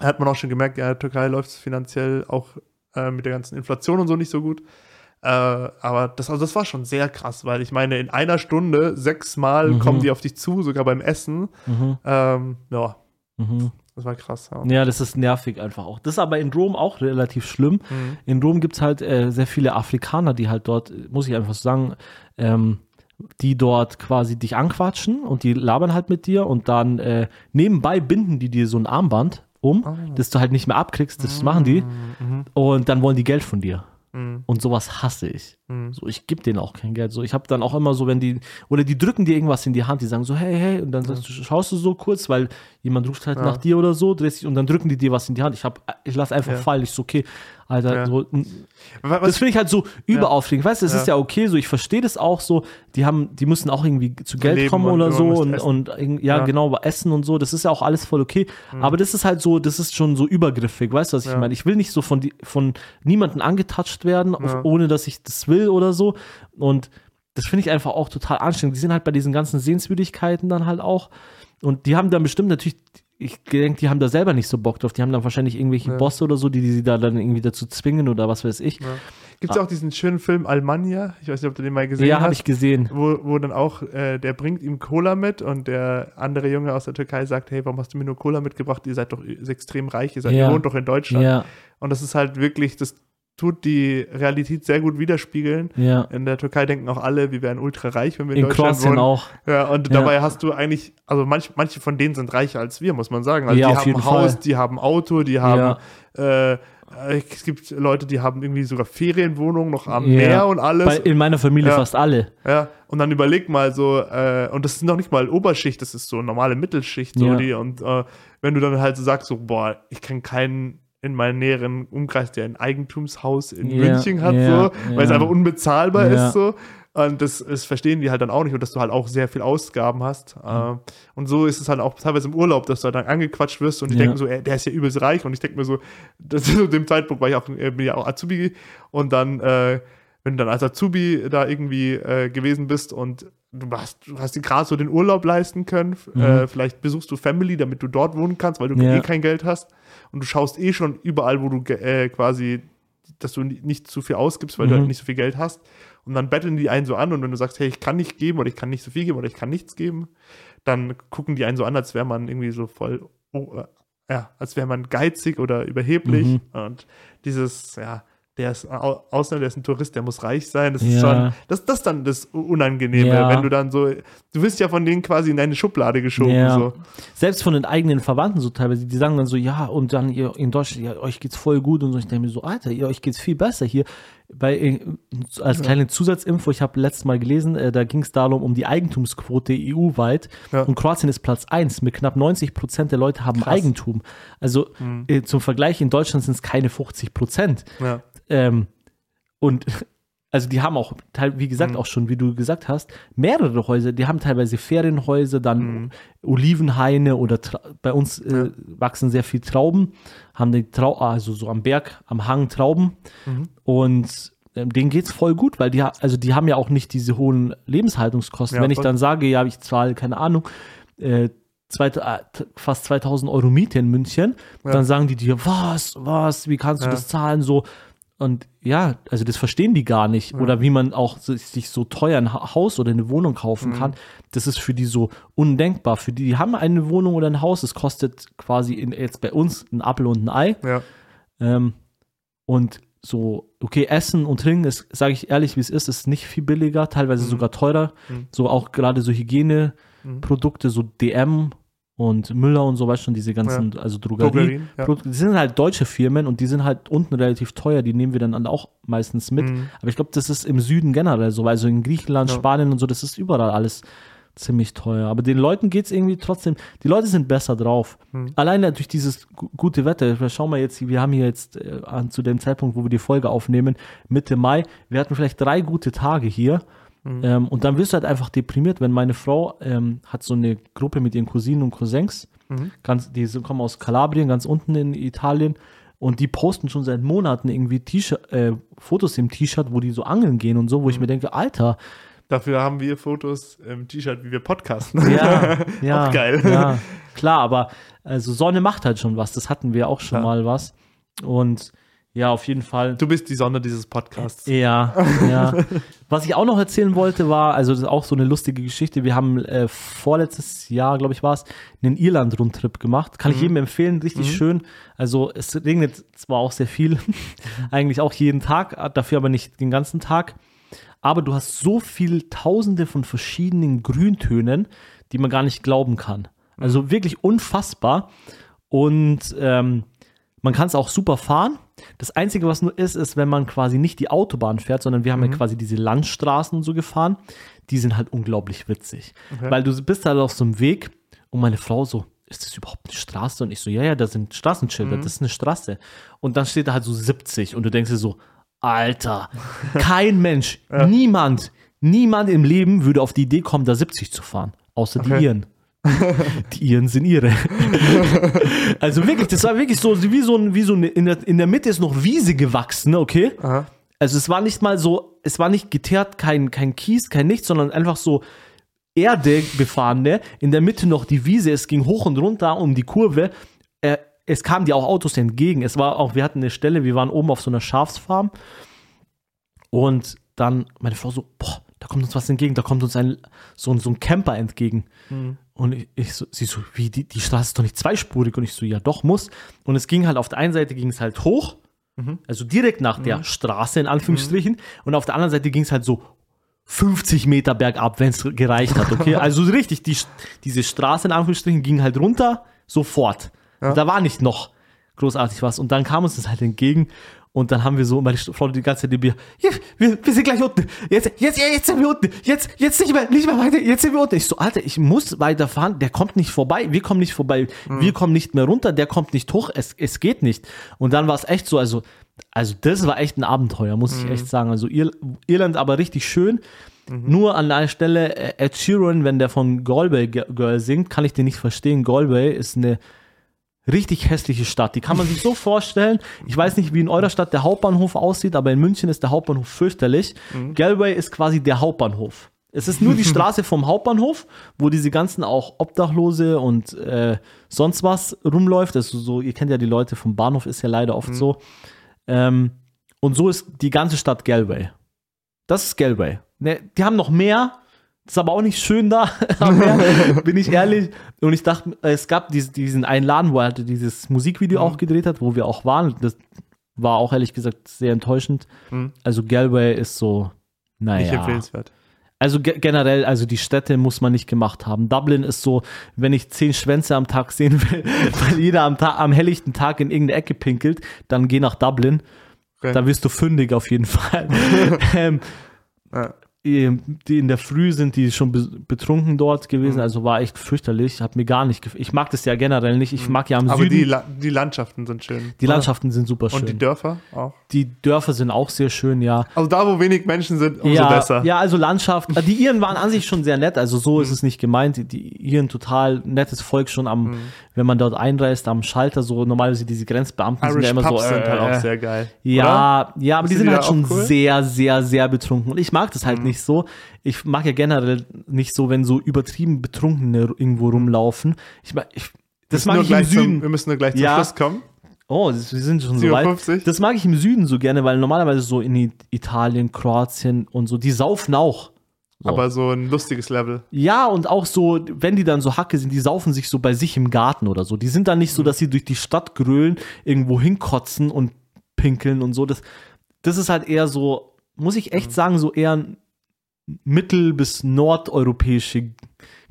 hat man auch schon gemerkt, ja, in der Türkei läuft es finanziell auch äh, mit der ganzen Inflation und so nicht so gut. Äh, aber das, also das war schon sehr krass, weil ich meine, in einer Stunde sechsmal Mhm. kommen die auf dich zu, sogar beim Essen. Mhm. Ähm, ja, Mhm. das war krass. Ja. Ja, das ist nervig einfach auch. Das ist aber in Rom auch relativ schlimm. Mhm. In Rom gibt es halt äh, sehr viele Afrikaner, die halt dort, muss ich einfach sagen, ähm, die dort quasi dich anquatschen und die labern halt mit dir und dann äh, nebenbei binden die dir so ein Armband um, Ah. das du halt nicht mehr abkriegst, das machen die Mhm. und dann wollen die Geld von dir. Mhm. Und sowas hasse ich. Mhm. So, ich gebe denen auch kein Geld. So, ich habe dann auch immer so, wenn die, oder die drücken dir irgendwas in die Hand, die sagen so, hey, hey, und dann sagst du, schaust du so kurz, weil jemand ruft halt Ja. nach dir oder so, drehst dich und dann drücken die dir was in die Hand. Ich hab, ich lass einfach Ja. fallen. Ich so, okay, Alter, Ja. so, Was, das finde ich halt so überaufregend. Weißt du, es Ja. ist ja okay, so ich verstehe das auch so. Die haben, die müssen auch irgendwie zu Geld Leben kommen und oder so und, und irgend- ja, genau, essen und so. Das ist ja auch alles voll okay. Aber das ist halt so, das ist schon so übergriffig. Weißt du, was ich meine? Ich will nicht so von, die, von niemandem angetatscht werden, ohne dass ich das will oder so. Und das finde ich einfach auch total anstrengend. Die sind halt bei diesen ganzen Sehenswürdigkeiten dann halt auch. Und die haben dann bestimmt natürlich, ich denke, die haben da selber nicht so Bock drauf. Die haben dann wahrscheinlich irgendwelche Ja. Bosse oder so, die, die sie da dann irgendwie dazu zwingen oder was weiß ich. Ja. Gibt es ja auch diesen schönen Film Almania? Ich weiß nicht, ob du den mal gesehen Ja, hast. habe ich gesehen. wo, wo dann auch, äh, der bringt ihm Cola mit und der andere Junge aus der Türkei sagt, hey, warum hast du mir nur Cola mitgebracht? Ihr seid doch extrem reich, ihr, seid, Ja. wohnt doch in Deutschland. Ja, Und das ist halt wirklich, das tut die Realität sehr gut widerspiegeln. ja. In der Türkei denken auch alle, wir wären ultra reich, wenn wir in, In Deutschland Kroatien wohnen. auch. Ja, und Ja. dabei hast du eigentlich, also manch, manche von denen sind reicher als wir, muss man sagen. Also Ja, die auf haben jeden Haus, Fall. die haben Auto, die haben, äh, es gibt Leute, die haben irgendwie sogar Ferienwohnungen noch am Ja. Meer und alles. Bei, in meiner Familie Ja. fast alle. Ja, und dann überleg mal so, äh, und das ist noch nicht mal Oberschicht, das ist so normale Mittelschicht, so Ja. die, und äh, wenn du dann halt so sagst, so, boah, ich kenne keinen in meinem näheren Umkreis, der ein Eigentumshaus in Ja, München hat, ja, so, weil es ja. einfach unbezahlbar ist, so. Und das, das verstehen die halt dann auch nicht und dass du halt auch sehr viel Ausgaben hast. Mhm. Und so ist es halt auch teilweise im Urlaub, dass du halt dann angequatscht wirst und die Ja. denken so, ey, der ist ja übelst reich und ich denke mir so, <laughs> das zu dem Zeitpunkt war ich auch, äh, bin ja auch Azubi und dann, äh, wenn du dann als Azubi da irgendwie äh, gewesen bist und du hast, du hast dir gerade so den Urlaub leisten können, äh, vielleicht besuchst du Family, damit du dort wohnen kannst, weil du Mhm. Ja. eh kein Geld hast und du schaust eh schon überall, wo du äh, quasi, dass du ni- nicht zu viel ausgibst, weil du Mhm. halt nicht so viel Geld hast und dann betteln die einen so an und wenn du sagst, hey, ich kann nicht geben oder ich kann nicht so viel geben oder ich kann nichts geben, dann gucken die einen so an, als wäre man irgendwie so voll, oh, äh, ja, als wäre man geizig oder überheblich Mhm. und dieses, ja, der ist Au- Ausländer, der ist ein Tourist, der muss reich sein. Das ist Ja. schon, das, das dann das Unangenehme, Ja. wenn du dann so, du wirst ja von denen quasi in eine Schublade geschoben. Ja. So. Selbst von den eigenen Verwandten so teilweise, die sagen dann so, ja, und dann ihr in Deutschland, ja, euch geht's voll gut und so. Ich denke mir so, Alter, ihr, euch geht's viel besser hier. Bei, äh, als kleine Zusatzinfo, ich habe letztes Mal gelesen, äh, da ging es darum, um die Eigentumsquote EU-weit. Und Kroatien ist Platz 1 mit knapp 90 Prozent der Leute haben Krass. Eigentum. Also äh, zum Vergleich, in Deutschland sind es keine 50 Prozent. Ja. Ähm, und also die haben auch, wie gesagt, auch schon, wie du gesagt hast, mehrere Häuser. Die haben teilweise Ferienhäuser, dann Olivenhaine oder Tra bei uns äh, wachsen sehr viel Trauben, haben die Trau also so am Berg, am Hang Trauben. Und ähm, denen geht's voll gut, weil die, also die haben ja auch nicht diese hohen Lebenshaltungskosten. Ja, Wenn ich dann sage, ja, ich zahle, keine Ahnung, äh, äh, t- fast 2000 Euro Miete in München, dann sagen die dir, was, was, wie kannst du Ja. das zahlen, so. Und ja, also das verstehen die gar nicht. Oder wie man auch sich so teuer ein Ha- Haus oder eine Wohnung kaufen Mhm. kann. Das ist für die so undenkbar. Für die, die haben eine Wohnung oder ein Haus, es kostet quasi in, jetzt bei uns ein Apfel und ein Ei. Ja. Ähm, und so, okay, Essen und Trinken ist, sage ich ehrlich, wie es ist, ist nicht viel billiger, teilweise sogar teurer. So auch gerade so Hygieneprodukte, so DM und Müller und so, weißt schon, diese ganzen, also Drogerie. Drogerien, ja. Die sind halt deutsche Firmen und die sind halt unten relativ teuer, die nehmen wir dann auch meistens mit. Mhm. Aber ich glaube, das ist im Süden generell so, also in Griechenland, Ja. Spanien und so, das ist überall alles ziemlich teuer. Aber den Leuten geht es irgendwie trotzdem, die Leute sind besser drauf. Mhm. Alleine durch dieses gu- gute Wetter, schau mal jetzt, wir haben hier jetzt äh, zu dem Zeitpunkt, wo wir die Folge aufnehmen, Mitte Mai, wir hatten vielleicht drei gute Tage hier. Mhm. Ähm, und dann wirst du halt einfach deprimiert, wenn meine Frau ähm, hat so eine Gruppe mit ihren Cousinen und Cousins, Mhm. ganz, die kommen aus Kalabrien, ganz unten in Italien. Und die posten schon seit Monaten irgendwie äh, Fotos im T-Shirt, wo die so angeln gehen und so, wo ich mir denke, Alter, Dafür haben wir Fotos im T-Shirt, wie wir podcasten. ja, <laughs> ja, Auch geil. Ja, klar, aber also Sonne macht halt schon was. Das hatten wir auch schon Ja. mal was. Und ja, auf jeden Fall. Du bist die Sonne dieses Podcasts. Ja, ja. Was ich auch noch erzählen wollte, war, also das ist auch so eine lustige Geschichte. Wir haben äh, vorletztes Jahr, glaube ich, war es, einen Irland-Rundtrip gemacht. Kann ich jedem empfehlen, richtig schön. Also es regnet zwar auch sehr viel, <laughs> eigentlich auch jeden Tag, dafür aber nicht den ganzen Tag. Aber du hast so viel Tausende von verschiedenen Grüntönen, die man gar nicht glauben kann. Also wirklich unfassbar. Und ähm, man kann es auch super fahren. Das Einzige, was nur ist, ist, wenn man quasi nicht die Autobahn fährt, sondern wir haben ja quasi diese Landstraßen und so gefahren. Die sind halt unglaublich witzig. Weil du bist halt auf so einem Weg und meine Frau so, ist das überhaupt eine Straße? Und ich so, ja, ja, da sind Straßenschilder, das ist eine Straße. Und dann steht da halt so 70 und du denkst dir so, Alter, kein Mensch, <laughs> niemand, niemand im Leben würde auf die Idee kommen, da 70 zu fahren. Außer die Okay. Iren. <laughs> Die Iren sind ihre. <laughs> also wirklich, das war wirklich so, wie so, ein, wie so eine, in der, in der Mitte ist noch Wiese gewachsen, ne, okay? Aha. Also es war nicht mal so, es war nicht geteert, kein, kein Kies, kein nichts, sondern einfach so Erde befahrene, in der Mitte noch die Wiese, es ging hoch und runter um die Kurve. Äh, es kamen dir auch Autos entgegen. Es war auch, wir hatten eine Stelle, wir waren oben auf so einer Schafsfarm Und dann meine Frau so, boah, da kommt uns was entgegen, da kommt uns ein, so, so ein Camper entgegen. Und ich, ich so, sie so, wie, die, die Straße ist doch nicht zweispurig. Und ich so, ja doch, muss. Und es ging halt, auf der einen Seite ging es halt hoch, also direkt nach der Straße in Anführungsstrichen. Und auf der anderen Seite ging es halt so 50 Meter bergab, wenn es gereicht hat, okay? <laughs> Also richtig, die, diese Straße in Anführungsstrichen ging halt runter, sofort. Und da war nicht noch großartig was. Und dann kam uns das halt entgegen. Und dann haben wir so, meine Frau die ganze Zeit neben mir, wir, wir sind gleich unten. Jetzt, jetzt, jetzt sind wir unten. Jetzt, jetzt nicht mehr, nicht mehr weiter. Jetzt sind wir unten. Ich so, Alter, ich muss weiterfahren. Der kommt nicht vorbei. Wir kommen nicht vorbei. Wir kommen nicht mehr runter. Der kommt nicht hoch. Es, es geht nicht. Und dann war es echt so, also, also das war echt ein Abenteuer, muss ich echt sagen. Also Ir Irland aber richtig schön. Nur an einer Stelle, äh, Ed Sheeran, wenn der von Galway Girl singt, kann ich den nicht verstehen. Galway ist eine richtig hässliche Stadt. Die kann man sich so <laughs> vorstellen. Ich weiß nicht, wie in eurer Stadt der Hauptbahnhof aussieht, aber in München ist der Hauptbahnhof fürchterlich. Galway ist quasi der Hauptbahnhof. Es ist nur die <laughs> Straße vom Hauptbahnhof, wo diese ganzen auch Obdachlose und äh, sonst was rumläuft. Also so, ihr kennt ja die Leute vom Bahnhof, ist ja leider oft so. Ähm, und so ist die ganze Stadt Galway. Das ist Galway. Ne, die haben noch mehr, ist aber auch nicht schön da, <laughs> bin ich ehrlich. Und ich dachte, es gab dies- diesen einen Laden, wo er halt dieses Musikvideo auch gedreht hat, wo wir auch waren. Das war auch ehrlich gesagt sehr enttäuschend. Also Galway ist so, Nicht naja. empfehlenswert. Also ge generell, also die Städte muss man nicht gemacht haben. Dublin ist so, wenn ich zehn Schwänze am Tag sehen will, <laughs> weil jeder am, Ta am helllichten Tag in irgendeine Ecke pinkelt, dann geh nach Dublin. Okay. Da wirst du fündig auf jeden Fall. <laughs> ähm, Ja. Die die in der Früh sind die schon be betrunken dort Mhm. gewesen, also war echt fürchterlich. Hat mir gar nicht gefallen. Ich mag das ja generell nicht. Ich mag ja am Mhm. Aber Süden. die, Die, La die Landschaften sind schön. Landschaften sind super schön. Und die Dörfer auch. die Dörfer sind auch sehr schön, ja. Also da, wo wenig Menschen sind, umso ja, besser. Ja, also Landschaft. äh, Die Iren waren an sich schon sehr nett. Also so Mhm. ist es nicht gemeint. Die- Die Iren total nettes Volk schon am, Mhm. wenn man dort einreist, am Schalter so. Normalerweise diese Grenzbeamten sind Irish ja immer Pubs so. sind halt äh, auch sehr geil. Ja, ja, aber die Sind sind die halt da schon cool? Mhm. sehr, sehr, sehr betrunken. Und ich mag das halt nicht so. Ich mag ja generell nicht so, wenn so übertrieben Betrunkene irgendwo rumlaufen. Ich mag, ich, das mag ich im gleich zum- Süden. Wir müssen nur gleich zum Ja. Schluss kommen. Oh, wir sind schon so weit. 57. Das mag ich im Süden so gerne, weil normalerweise so in Italien, Kroatien und so, die saufen auch. So. Aber so ein lustiges Level. Ja, und auch so, wenn die dann so Hacke sind, die saufen sich so bei sich im Garten oder so. Die sind dann nicht so, dass sie durch die Stadt grölen, irgendwo hinkotzen und pinkeln und so. Das, das ist halt eher so, muss ich echt sagen, so eher ein mittel- bis nordeuropäische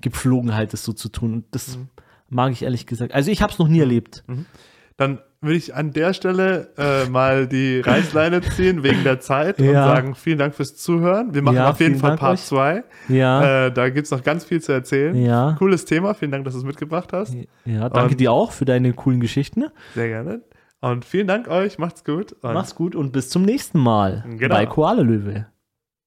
Gepflogenheit, das so zu tun. Und das mag ich ehrlich gesagt. Also ich habe es noch nie erlebt. Dann würde ich an der Stelle äh, mal die Reißleine ziehen wegen der Zeit und Ja. sagen, vielen Dank fürs Zuhören. Wir machen Ja, auf jeden Fall Dank Part euch. 2. Ja, Äh, da gibt es noch ganz viel zu erzählen. Ja. Cooles Thema. Vielen Dank, dass du es mitgebracht hast. ja, danke Und- dir auch für deine coolen Geschichten. Sehr gerne. Und vielen Dank euch. Macht's gut. Und Mach's gut und bis zum nächsten Mal Genau. bei Koala Löwe.